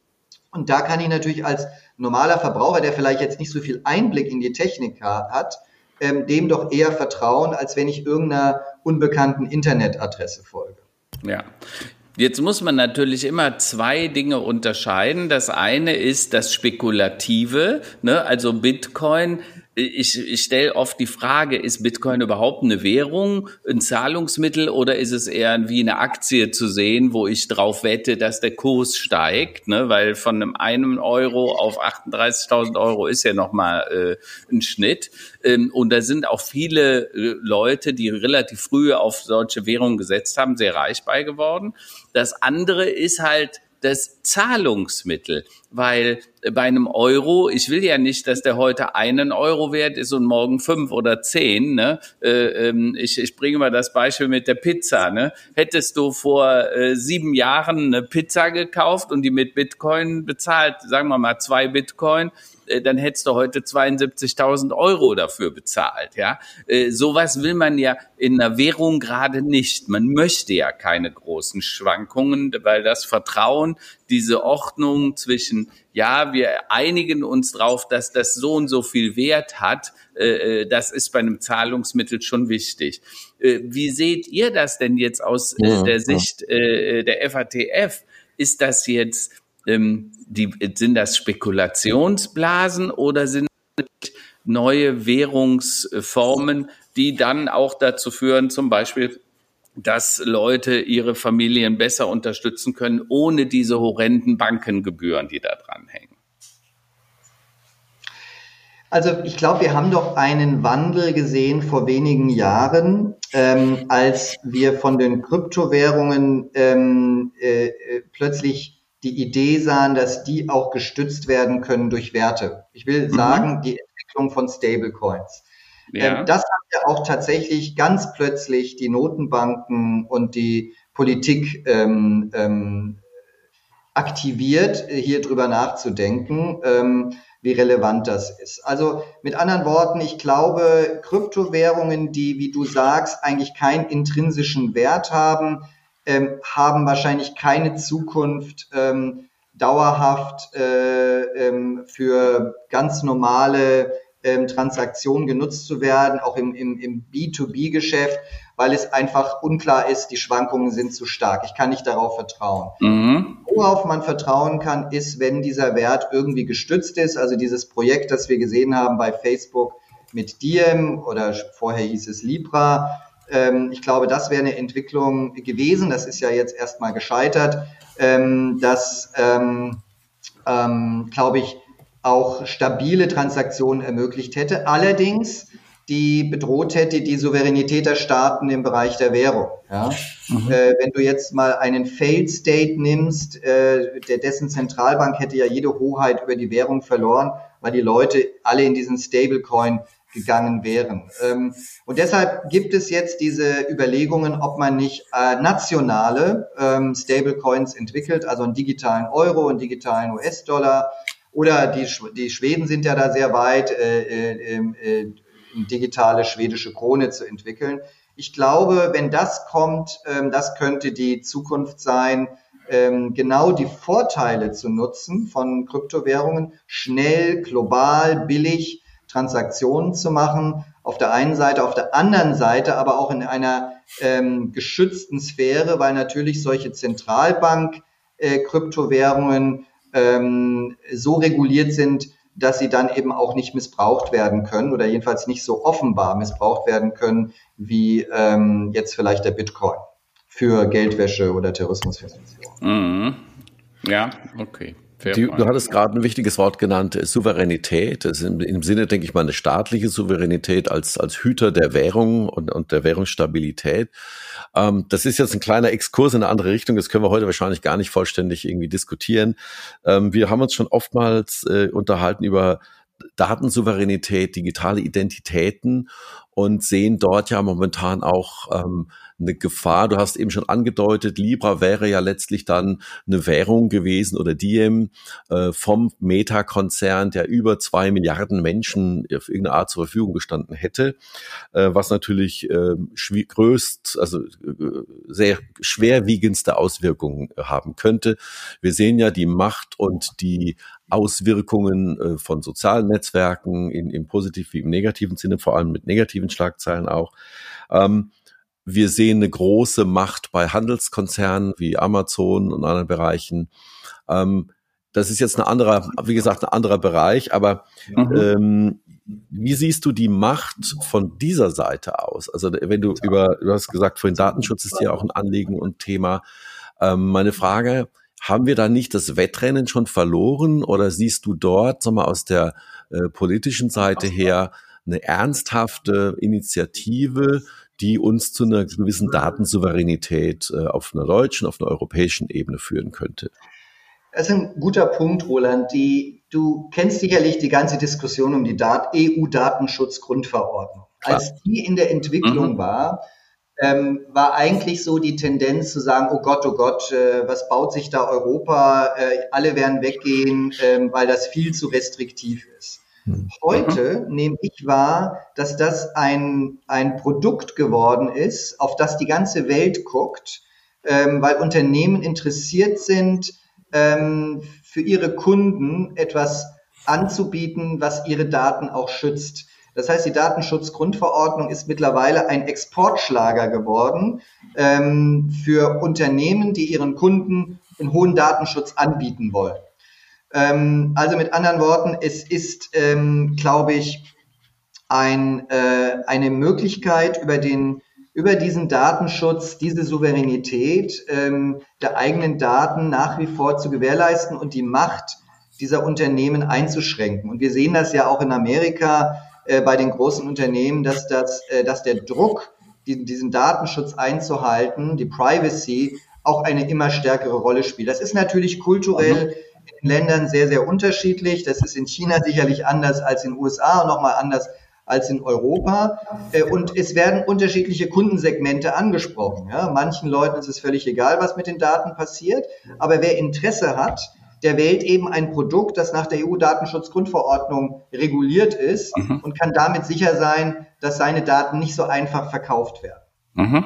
Und da kann ich natürlich als normaler Verbraucher, der vielleicht jetzt nicht so viel Einblick in die Technik hat, ähm, dem doch eher vertrauen, als wenn ich irgendeiner unbekannten Internetadresse folge. Ja. Jetzt muss man natürlich immer zwei Dinge unterscheiden. Das eine ist das Spekulative, ne? also Bitcoin ich, ich stelle oft die Frage, ist Bitcoin überhaupt eine Währung, ein Zahlungsmittel oder ist es eher wie eine Aktie zu sehen, wo ich drauf wette, dass der Kurs steigt, ne? weil von einem einen Euro auf 38.000 Euro ist ja nochmal äh, ein Schnitt. Ähm, und da sind auch viele äh, Leute, die relativ früh auf solche Währungen gesetzt haben, sehr reich bei geworden. Das andere ist halt, das Zahlungsmittel, weil bei einem Euro, ich will ja nicht, dass der heute einen Euro wert ist und morgen fünf oder zehn. Ne? Äh, ähm, ich, ich bringe mal das Beispiel mit der Pizza. Ne? Hättest du vor äh, sieben Jahren eine Pizza gekauft und die mit Bitcoin bezahlt, sagen wir mal zwei Bitcoin, äh, dann hättest du heute 72.000 Euro dafür bezahlt. Ja, sowas will man ja in einer Währung gerade nicht. Man möchte ja keine großen Schwankungen, weil das Vertrauen, diese Ordnung zwischen, ja, wir einigen uns drauf, dass das so und so viel Wert hat, äh, das ist bei einem Zahlungsmittel schon wichtig. Wie seht ihr das denn jetzt aus ja, der Sicht ja. der FATF? Ist das jetzt ähm, die, sind das Spekulationsblasen oder sind neue Währungsformen, die dann auch dazu führen, zum Beispiel, dass Leute ihre Familien besser unterstützen können, ohne diese horrenden Bankengebühren, die da dran hängen? Also ich glaube, wir haben doch einen Wandel gesehen vor wenigen Jahren, ähm, als wir von den Kryptowährungen ähm, äh, äh plötzlich die Idee sahen, dass die auch gestützt werden können durch Werte. Ich will mhm. sagen, die Entwicklung von Stablecoins. Ja. Ähm, das hat ja auch tatsächlich ganz plötzlich die Notenbanken und die Politik ähm, ähm, aktiviert, hier drüber nachzudenken, ähm, wie relevant das ist. Also mit anderen Worten, ich glaube, Kryptowährungen, die, wie du sagst, eigentlich keinen intrinsischen Wert haben, ähm, haben wahrscheinlich keine Zukunft ähm, dauerhaft äh, für ganz normale ähm, Transaktionen genutzt zu werden, auch im, im, im B2B-Geschäft, weil es einfach unklar ist, die Schwankungen sind zu stark. Ich kann nicht darauf vertrauen. Mhm. Worauf man vertrauen kann, ist, wenn dieser Wert irgendwie gestützt ist, also dieses Projekt, das wir gesehen haben bei Facebook mit Diem oder vorher hieß es Libra, ähm, ich glaube, das wäre eine Entwicklung gewesen. Das ist ja jetzt erstmal gescheitert. Ähm, das, ähm, ähm, glaube ich, auch stabile Transaktionen ermöglicht hätte. Allerdings die bedroht hätte die Souveränität der Staaten im Bereich der Währung. Ja? Mhm. Äh, wenn du jetzt mal einen Failed State nimmst, äh, der dessen Zentralbank hätte ja jede Hoheit über die Währung verloren, weil die Leute alle in diesen Stablecoin gegangen wären. Ähm, und deshalb gibt es jetzt diese Überlegungen, ob man nicht äh, nationale ähm, Stablecoins entwickelt, also einen digitalen Euro, einen digitalen US-Dollar. Oder die, die Schweden sind ja da sehr weit, äh, äh, ähm, äh, digitale schwedische Krone zu entwickeln. Ich glaube, wenn das kommt, ähm, das könnte die Zukunft sein, ähm, genau die Vorteile zu nutzen von Kryptowährungen, schnell, global, billig Transaktionen zu machen. Auf der einen Seite, auf der anderen Seite aber auch in einer geschützten Sphäre, weil natürlich solche Zentralbank-Kryptowährungen äh, ähm, so reguliert sind, dass sie dann eben auch nicht missbraucht werden können oder jedenfalls nicht so offenbar missbraucht werden können wie ähm, jetzt vielleicht der Bitcoin für Geldwäsche oder Terrorismusfinanzierung. Mhm. Ja, okay. Du, du hattest gerade ein wichtiges Wort genannt, äh, Souveränität. Das ist im, im, Sinne, denke ich mal, eine staatliche Souveränität als, als Hüter der Währung und, und der Währungsstabilität. Ähm, das ist jetzt ein kleiner Exkurs in eine andere Richtung. Das können wir heute wahrscheinlich gar nicht vollständig irgendwie diskutieren. Ähm, wir haben uns schon oftmals äh, unterhalten über Datensouveränität, digitale Identitäten und sehen dort ja momentan auch ähm, eine Gefahr. Du hast eben schon angedeutet, Libra wäre ja letztlich dann eine Währung gewesen oder Diem äh, vom Meta-Konzern, der über zwei Milliarden Menschen auf irgendeine Art zur Verfügung gestanden hätte, äh, was natürlich äh, größt, also äh, sehr schwerwiegendste Auswirkungen haben könnte. Wir sehen ja die Macht und die Auswirkungen von sozialen Netzwerken in, im positiven wie im negativen Sinne, vor allem mit negativen Schlagzeilen auch. Ähm, wir sehen eine große Macht bei Handelskonzernen wie Amazon und anderen Bereichen. Ähm, das ist jetzt ein anderer, wie gesagt, ein anderer Bereich, aber mhm. ähm, wie siehst du die Macht von dieser Seite aus? Also wenn du über, du hast gesagt, vorhin Datenschutz ist ja auch ein Anliegen und Thema. Ähm, meine Frage, haben wir da nicht das Wettrennen schon verloren oder siehst du dort, sag mal, aus der äh, politischen Seite her eine ernsthafte Initiative, die uns zu einer gewissen Datensouveränität äh, auf einer deutschen, auf einer europäischen Ebene führen könnte. Das ist ein guter Punkt, Roland. Die, du kennst sicherlich die ganze Diskussion um die EU-Datenschutzgrundverordnung. Als die in der Entwicklung mhm. war, ähm, war eigentlich so die Tendenz zu sagen, oh Gott, oh Gott, äh, was baut sich da Europa? Äh, alle werden weggehen, äh, weil das viel zu restriktiv ist. Heute nehme ich wahr, dass das ein, ein Produkt geworden ist, auf das die ganze Welt guckt, ähm, weil Unternehmen interessiert sind, ähm, für ihre Kunden etwas anzubieten, was ihre Daten auch schützt. Das heißt, die Datenschutzgrundverordnung ist mittlerweile ein Exportschlager geworden ähm, für Unternehmen, die ihren Kunden einen hohen Datenschutz anbieten wollen. Ähm, also mit anderen Worten, es ist, ähm, glaube ich, ein, äh, eine Möglichkeit über den über diesen Datenschutz, diese Souveränität ähm, der eigenen Daten nach wie vor zu gewährleisten und die Macht dieser Unternehmen einzuschränken. Und wir sehen das ja auch in Amerika äh, bei den großen Unternehmen, dass, das, äh, dass der Druck, diesen, diesen Datenschutz einzuhalten, die Privacy, auch eine immer stärkere Rolle spielt. Das ist natürlich kulturell in Ländern sehr, sehr unterschiedlich. Das ist in China sicherlich anders als in den USA und nochmal anders als in Europa. Äh, und es werden unterschiedliche Kundensegmente angesprochen. Ja, manchen Leuten ist es völlig egal, was mit den Daten passiert. Aber wer Interesse hat, der wählt eben ein Produkt, das nach der EU-Datenschutzgrundverordnung reguliert ist mhm. und kann damit sicher sein, dass seine Daten nicht so einfach verkauft werden. Mhm.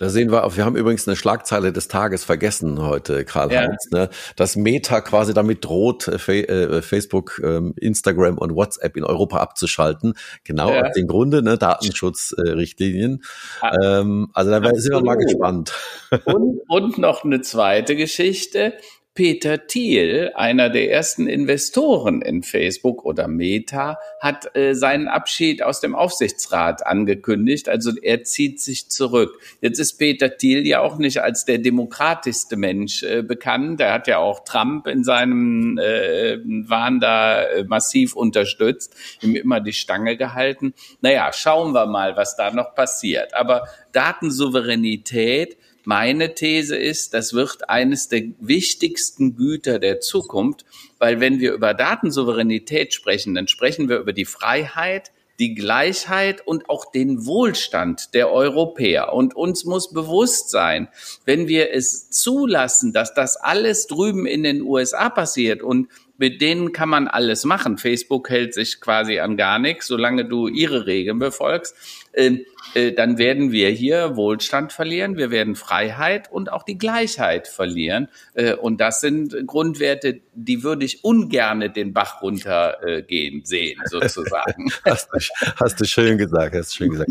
Da sehen wir, wir haben übrigens eine Schlagzeile des Tages vergessen heute, Karl-Heinz, ja. ne, dass Meta quasi damit droht, äh, äh, Facebook, ähm, Instagram und WhatsApp in Europa abzuschalten. Genau ja. aus dem Grunde, ne, Datenschutzrichtlinien. Ah. Ähm, also da sind wir mal gespannt. Und, und noch eine zweite Geschichte. Peter Thiel, einer der ersten Investoren in Facebook oder Meta, hat äh, seinen Abschied aus dem Aufsichtsrat angekündigt. Also er zieht sich zurück. Jetzt ist Peter Thiel ja auch nicht als der demokratischste Mensch äh, bekannt. Er hat ja auch Trump in seinem äh, Wahn da äh, massiv unterstützt, ihm immer die Stange gehalten. Naja, schauen wir mal, was da noch passiert. Aber Datensouveränität meine These ist, das wird eines der wichtigsten Güter der Zukunft, weil wenn wir über Datensouveränität sprechen, dann sprechen wir über die Freiheit, die Gleichheit und auch den Wohlstand der Europäer. Und uns muss bewusst sein, wenn wir es zulassen, dass das alles drüben in den USA passiert und mit denen kann man alles machen. Facebook hält sich quasi an gar nichts, solange du ihre Regeln befolgst. Ähm, äh, dann werden wir hier Wohlstand verlieren, wir werden Freiheit und auch die Gleichheit verlieren. Äh, und das sind Grundwerte, die würde ich ungerne den Bach runtergehen sehen, sozusagen. hast, du, hast du schön gesagt, hast schön gesagt.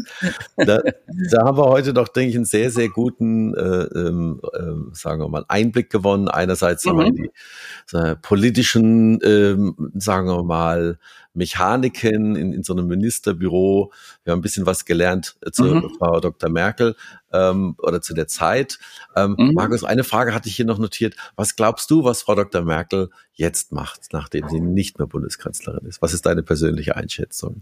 Da, da haben wir heute doch, denke ich, einen sehr, sehr guten, äh, ähm, äh, sagen wir mal, Einblick gewonnen. Einerseits mhm. haben wir die äh, politischen, äh, sagen wir mal, Mechaniken in, in so einem Ministerbüro. Wir haben ein bisschen was gelernt äh, zu mhm. Frau Dr. Merkel ähm, oder zu der Zeit. Ähm, mhm. Markus, eine Frage hatte ich hier noch notiert. Was glaubst du, was Frau Dr. Merkel jetzt macht, nachdem sie nicht mehr Bundeskanzlerin ist? Was ist deine persönliche Einschätzung?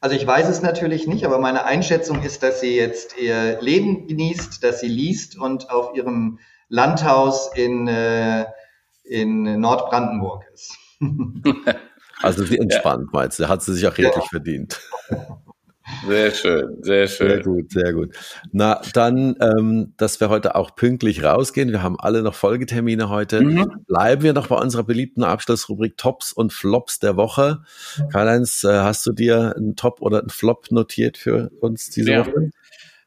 Also ich weiß es natürlich nicht, aber meine Einschätzung ist, dass sie jetzt ihr Leben genießt, dass sie liest und auf ihrem Landhaus in, äh, in Nordbrandenburg ist. Also sie entspannt, ja. meinst du? Hat sie sich auch redlich ja. verdient. Sehr schön, sehr schön. Sehr gut, sehr gut. Na, dann, ähm, dass wir heute auch pünktlich rausgehen. Wir haben alle noch Folgetermine heute. Mhm. Bleiben wir noch bei unserer beliebten Abschlussrubrik Tops und Flops der Woche. Karl-Heinz, äh, hast du dir einen Top oder einen Flop notiert für uns diese ja. Woche?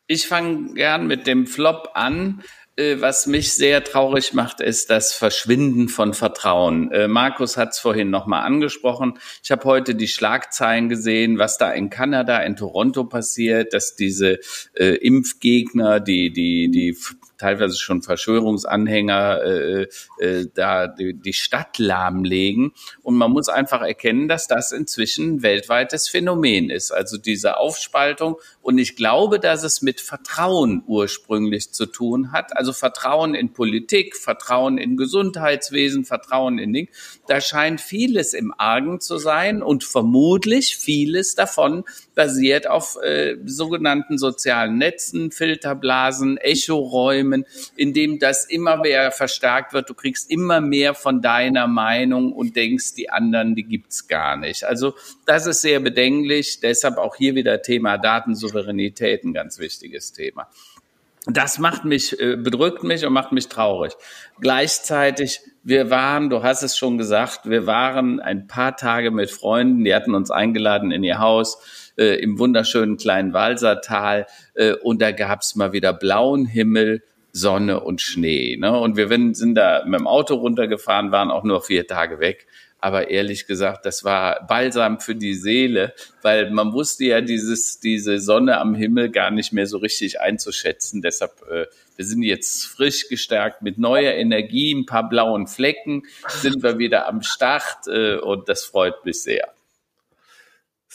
Ich fange gern mit dem Flop an. Äh, was mich sehr traurig macht, ist das Verschwinden von Vertrauen. Äh, Markus hat es vorhin nochmal angesprochen. Ich habe heute die Schlagzeilen gesehen, was da in Kanada, in Toronto passiert, dass diese äh, Impfgegner, die, die, die teilweise schon Verschwörungsanhänger äh, äh, da die, die Stadt lahmlegen. Und man muss einfach erkennen, dass das inzwischen ein weltweites Phänomen ist. Also diese Aufspaltung. Und ich glaube, dass es mit Vertrauen ursprünglich zu tun hat. Also Vertrauen in Politik, Vertrauen in Gesundheitswesen, Vertrauen in Ding. Da scheint vieles im Argen zu sein und vermutlich vieles davon basiert auf äh, sogenannten sozialen Netzen, Filterblasen, Echoräumen, in dem das immer mehr verstärkt wird. Du kriegst immer mehr von deiner Meinung und denkst, die anderen, die gibt's gar nicht. Also das ist sehr bedenklich. Deshalb auch hier wieder Thema Datensouveränität, ein ganz wichtiges Thema. Das macht mich, äh, bedrückt mich und macht mich traurig. Gleichzeitig, wir waren, du hast es schon gesagt, wir waren ein paar Tage mit Freunden, die hatten uns eingeladen in ihr Haus äh, im wunderschönen kleinen Walsertal äh, und da gab's mal wieder blauen Himmel, Sonne und Schnee. Ne? Und wir sind da mit dem Auto runtergefahren, waren auch nur vier Tage weg. Aber ehrlich gesagt, das war Balsam für die Seele, weil man wusste ja dieses, diese Sonne am Himmel gar nicht mehr so richtig einzuschätzen. Deshalb, äh, wir sind jetzt frisch gestärkt mit neuer Energie, ein paar blauen Flecken, sind wir wieder am Start äh, und das freut mich sehr.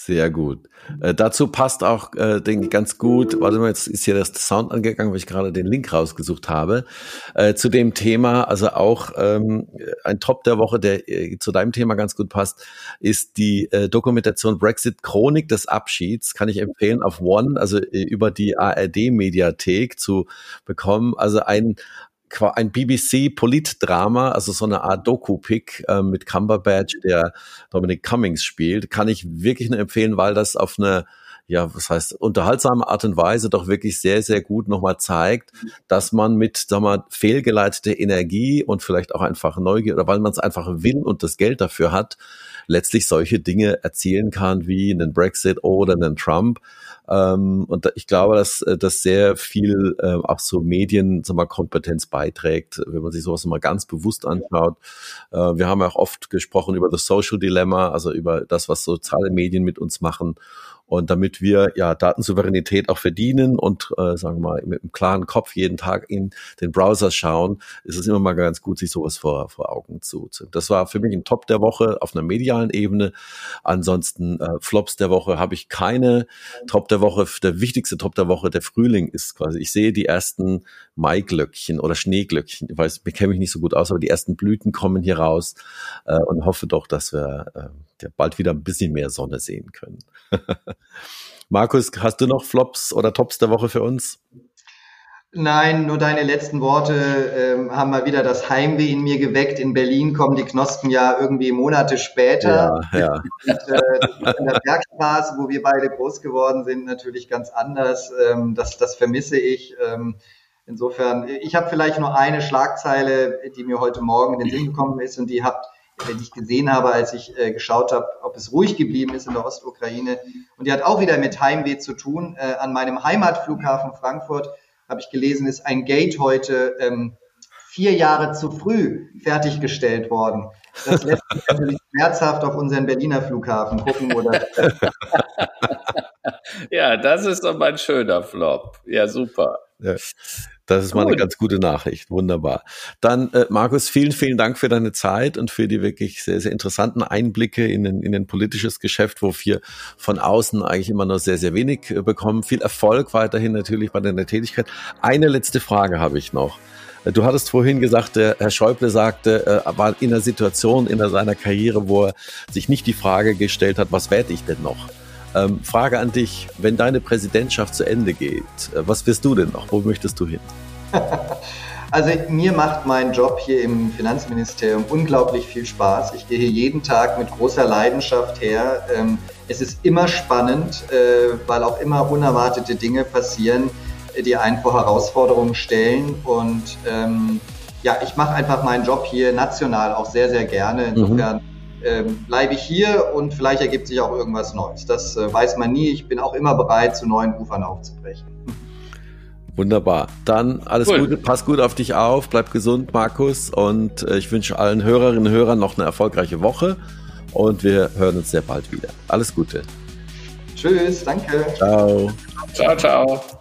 Sehr gut. Äh, dazu passt auch, äh, denke ich, ganz gut, warte mal, jetzt ist hier das Sound angegangen, weil ich gerade den Link rausgesucht habe, äh, zu dem Thema, also auch ähm, ein Top der Woche, der äh, zu deinem Thema ganz gut passt, ist die äh, Dokumentation Brexit Chronik des Abschieds, kann ich empfehlen, auf One, also äh, über die ARD-Mediathek zu bekommen. Also ein, ein BBC-Politdrama, also so eine Art Doku-Pick äh, mit Cumberbatch, der Dominic Cummings spielt, kann ich wirklich nur empfehlen, weil das auf eine ja, was heißt, unterhaltsame Art und Weise doch wirklich sehr, sehr gut nochmal zeigt, dass man mit, sag mal, fehlgeleiteter Energie und vielleicht auch einfach Neugier oder weil man es einfach will und das Geld dafür hat, letztlich solche Dinge erzählen kann wie einen Brexit oder einen Trump. Ähm, und ich glaube, dass äh, das sehr viel äh, auch so Medien, sag mal, Kompetenz beiträgt, wenn man sich sowas mal ganz bewusst anschaut. Äh, wir haben ja auch oft gesprochen über das Social Dilemma, also über das, was soziale Medien mit uns machen. Und damit wir ja Datensouveränität auch verdienen und äh, sagen wir mal mit einem klaren Kopf jeden Tag in den Browser schauen, ist es immer mal ganz gut, sich sowas vor, vor Augen zu ziehen. Das war für mich ein Top der Woche auf einer medialen Ebene. Ansonsten äh, Flops der Woche habe ich keine. Top der Woche, der wichtigste Top der Woche, der Frühling ist quasi, ich sehe die ersten Maiglöckchen oder Schneeglöckchen. Ich weiß, ich kenne mich nicht so gut aus, aber die ersten Blüten kommen hier raus äh, und hoffe doch, dass wir äh, bald wieder ein bisschen mehr Sonne sehen können. Markus, hast du noch Flops oder Tops der Woche für uns? Nein, nur deine letzten Worte ähm, haben mal wieder das Heimweh in mir geweckt. In Berlin kommen die Knospen ja irgendwie Monate später. Ja, ja. Und, äh, in der Bergstraße, wo wir beide groß geworden sind, natürlich ganz anders. Ähm, das, das vermisse ich. Ähm, insofern, ich habe vielleicht nur eine Schlagzeile, die mir heute Morgen in den Sinn gekommen ist und die habt die ich gesehen habe, als ich äh, geschaut habe, ob es ruhig geblieben ist in der Ostukraine. Und die hat auch wieder mit Heimweh zu tun. Äh, an meinem Heimatflughafen Frankfurt habe ich gelesen, ist ein Gate heute ähm, vier Jahre zu früh fertiggestellt worden. Das lässt sich natürlich schmerzhaft auf unseren Berliner Flughafen gucken oder. ja, das ist doch mal ein schöner Flop. Ja, super. Ja. Das ist mal eine ganz gute Nachricht. Wunderbar. Dann, äh, Markus, vielen, vielen Dank für deine Zeit und für die wirklich sehr, sehr interessanten Einblicke in ein, in ein politisches Geschäft, wo wir von außen eigentlich immer noch sehr, sehr wenig äh, bekommen. Viel Erfolg weiterhin natürlich bei deiner Tätigkeit. Eine letzte Frage habe ich noch. Äh, du hattest vorhin gesagt, der Herr Schäuble sagte, er war in einer Situation in seiner Karriere, wo er sich nicht die Frage gestellt hat, was werde ich denn noch? Ähm, Frage an dich, wenn deine Präsidentschaft zu Ende geht, äh, was wirst du denn noch? Wo möchtest du hin? Also mir macht mein Job hier im Finanzministerium unglaublich viel Spaß. Ich gehe hier jeden Tag mit großer Leidenschaft her. Ähm, es ist immer spannend, äh, weil auch immer unerwartete Dinge passieren, die einen vor Herausforderungen stellen. Und ähm, ja, ich mache einfach meinen Job hier national auch sehr, sehr gerne. Insofern mhm ähm, bleibe ich hier und vielleicht ergibt sich auch irgendwas Neues. Das äh, weiß man nie. Ich bin auch immer bereit, zu neuen Ufern aufzubrechen. Wunderbar. Dann alles cool. Gute, pass gut auf dich auf, bleib gesund, Markus. Und äh, ich wünsche allen Hörerinnen und Hörern noch eine erfolgreiche Woche. Und wir hören uns sehr bald wieder. Alles Gute. Tschüss, danke. Ciao. Ciao, ciao.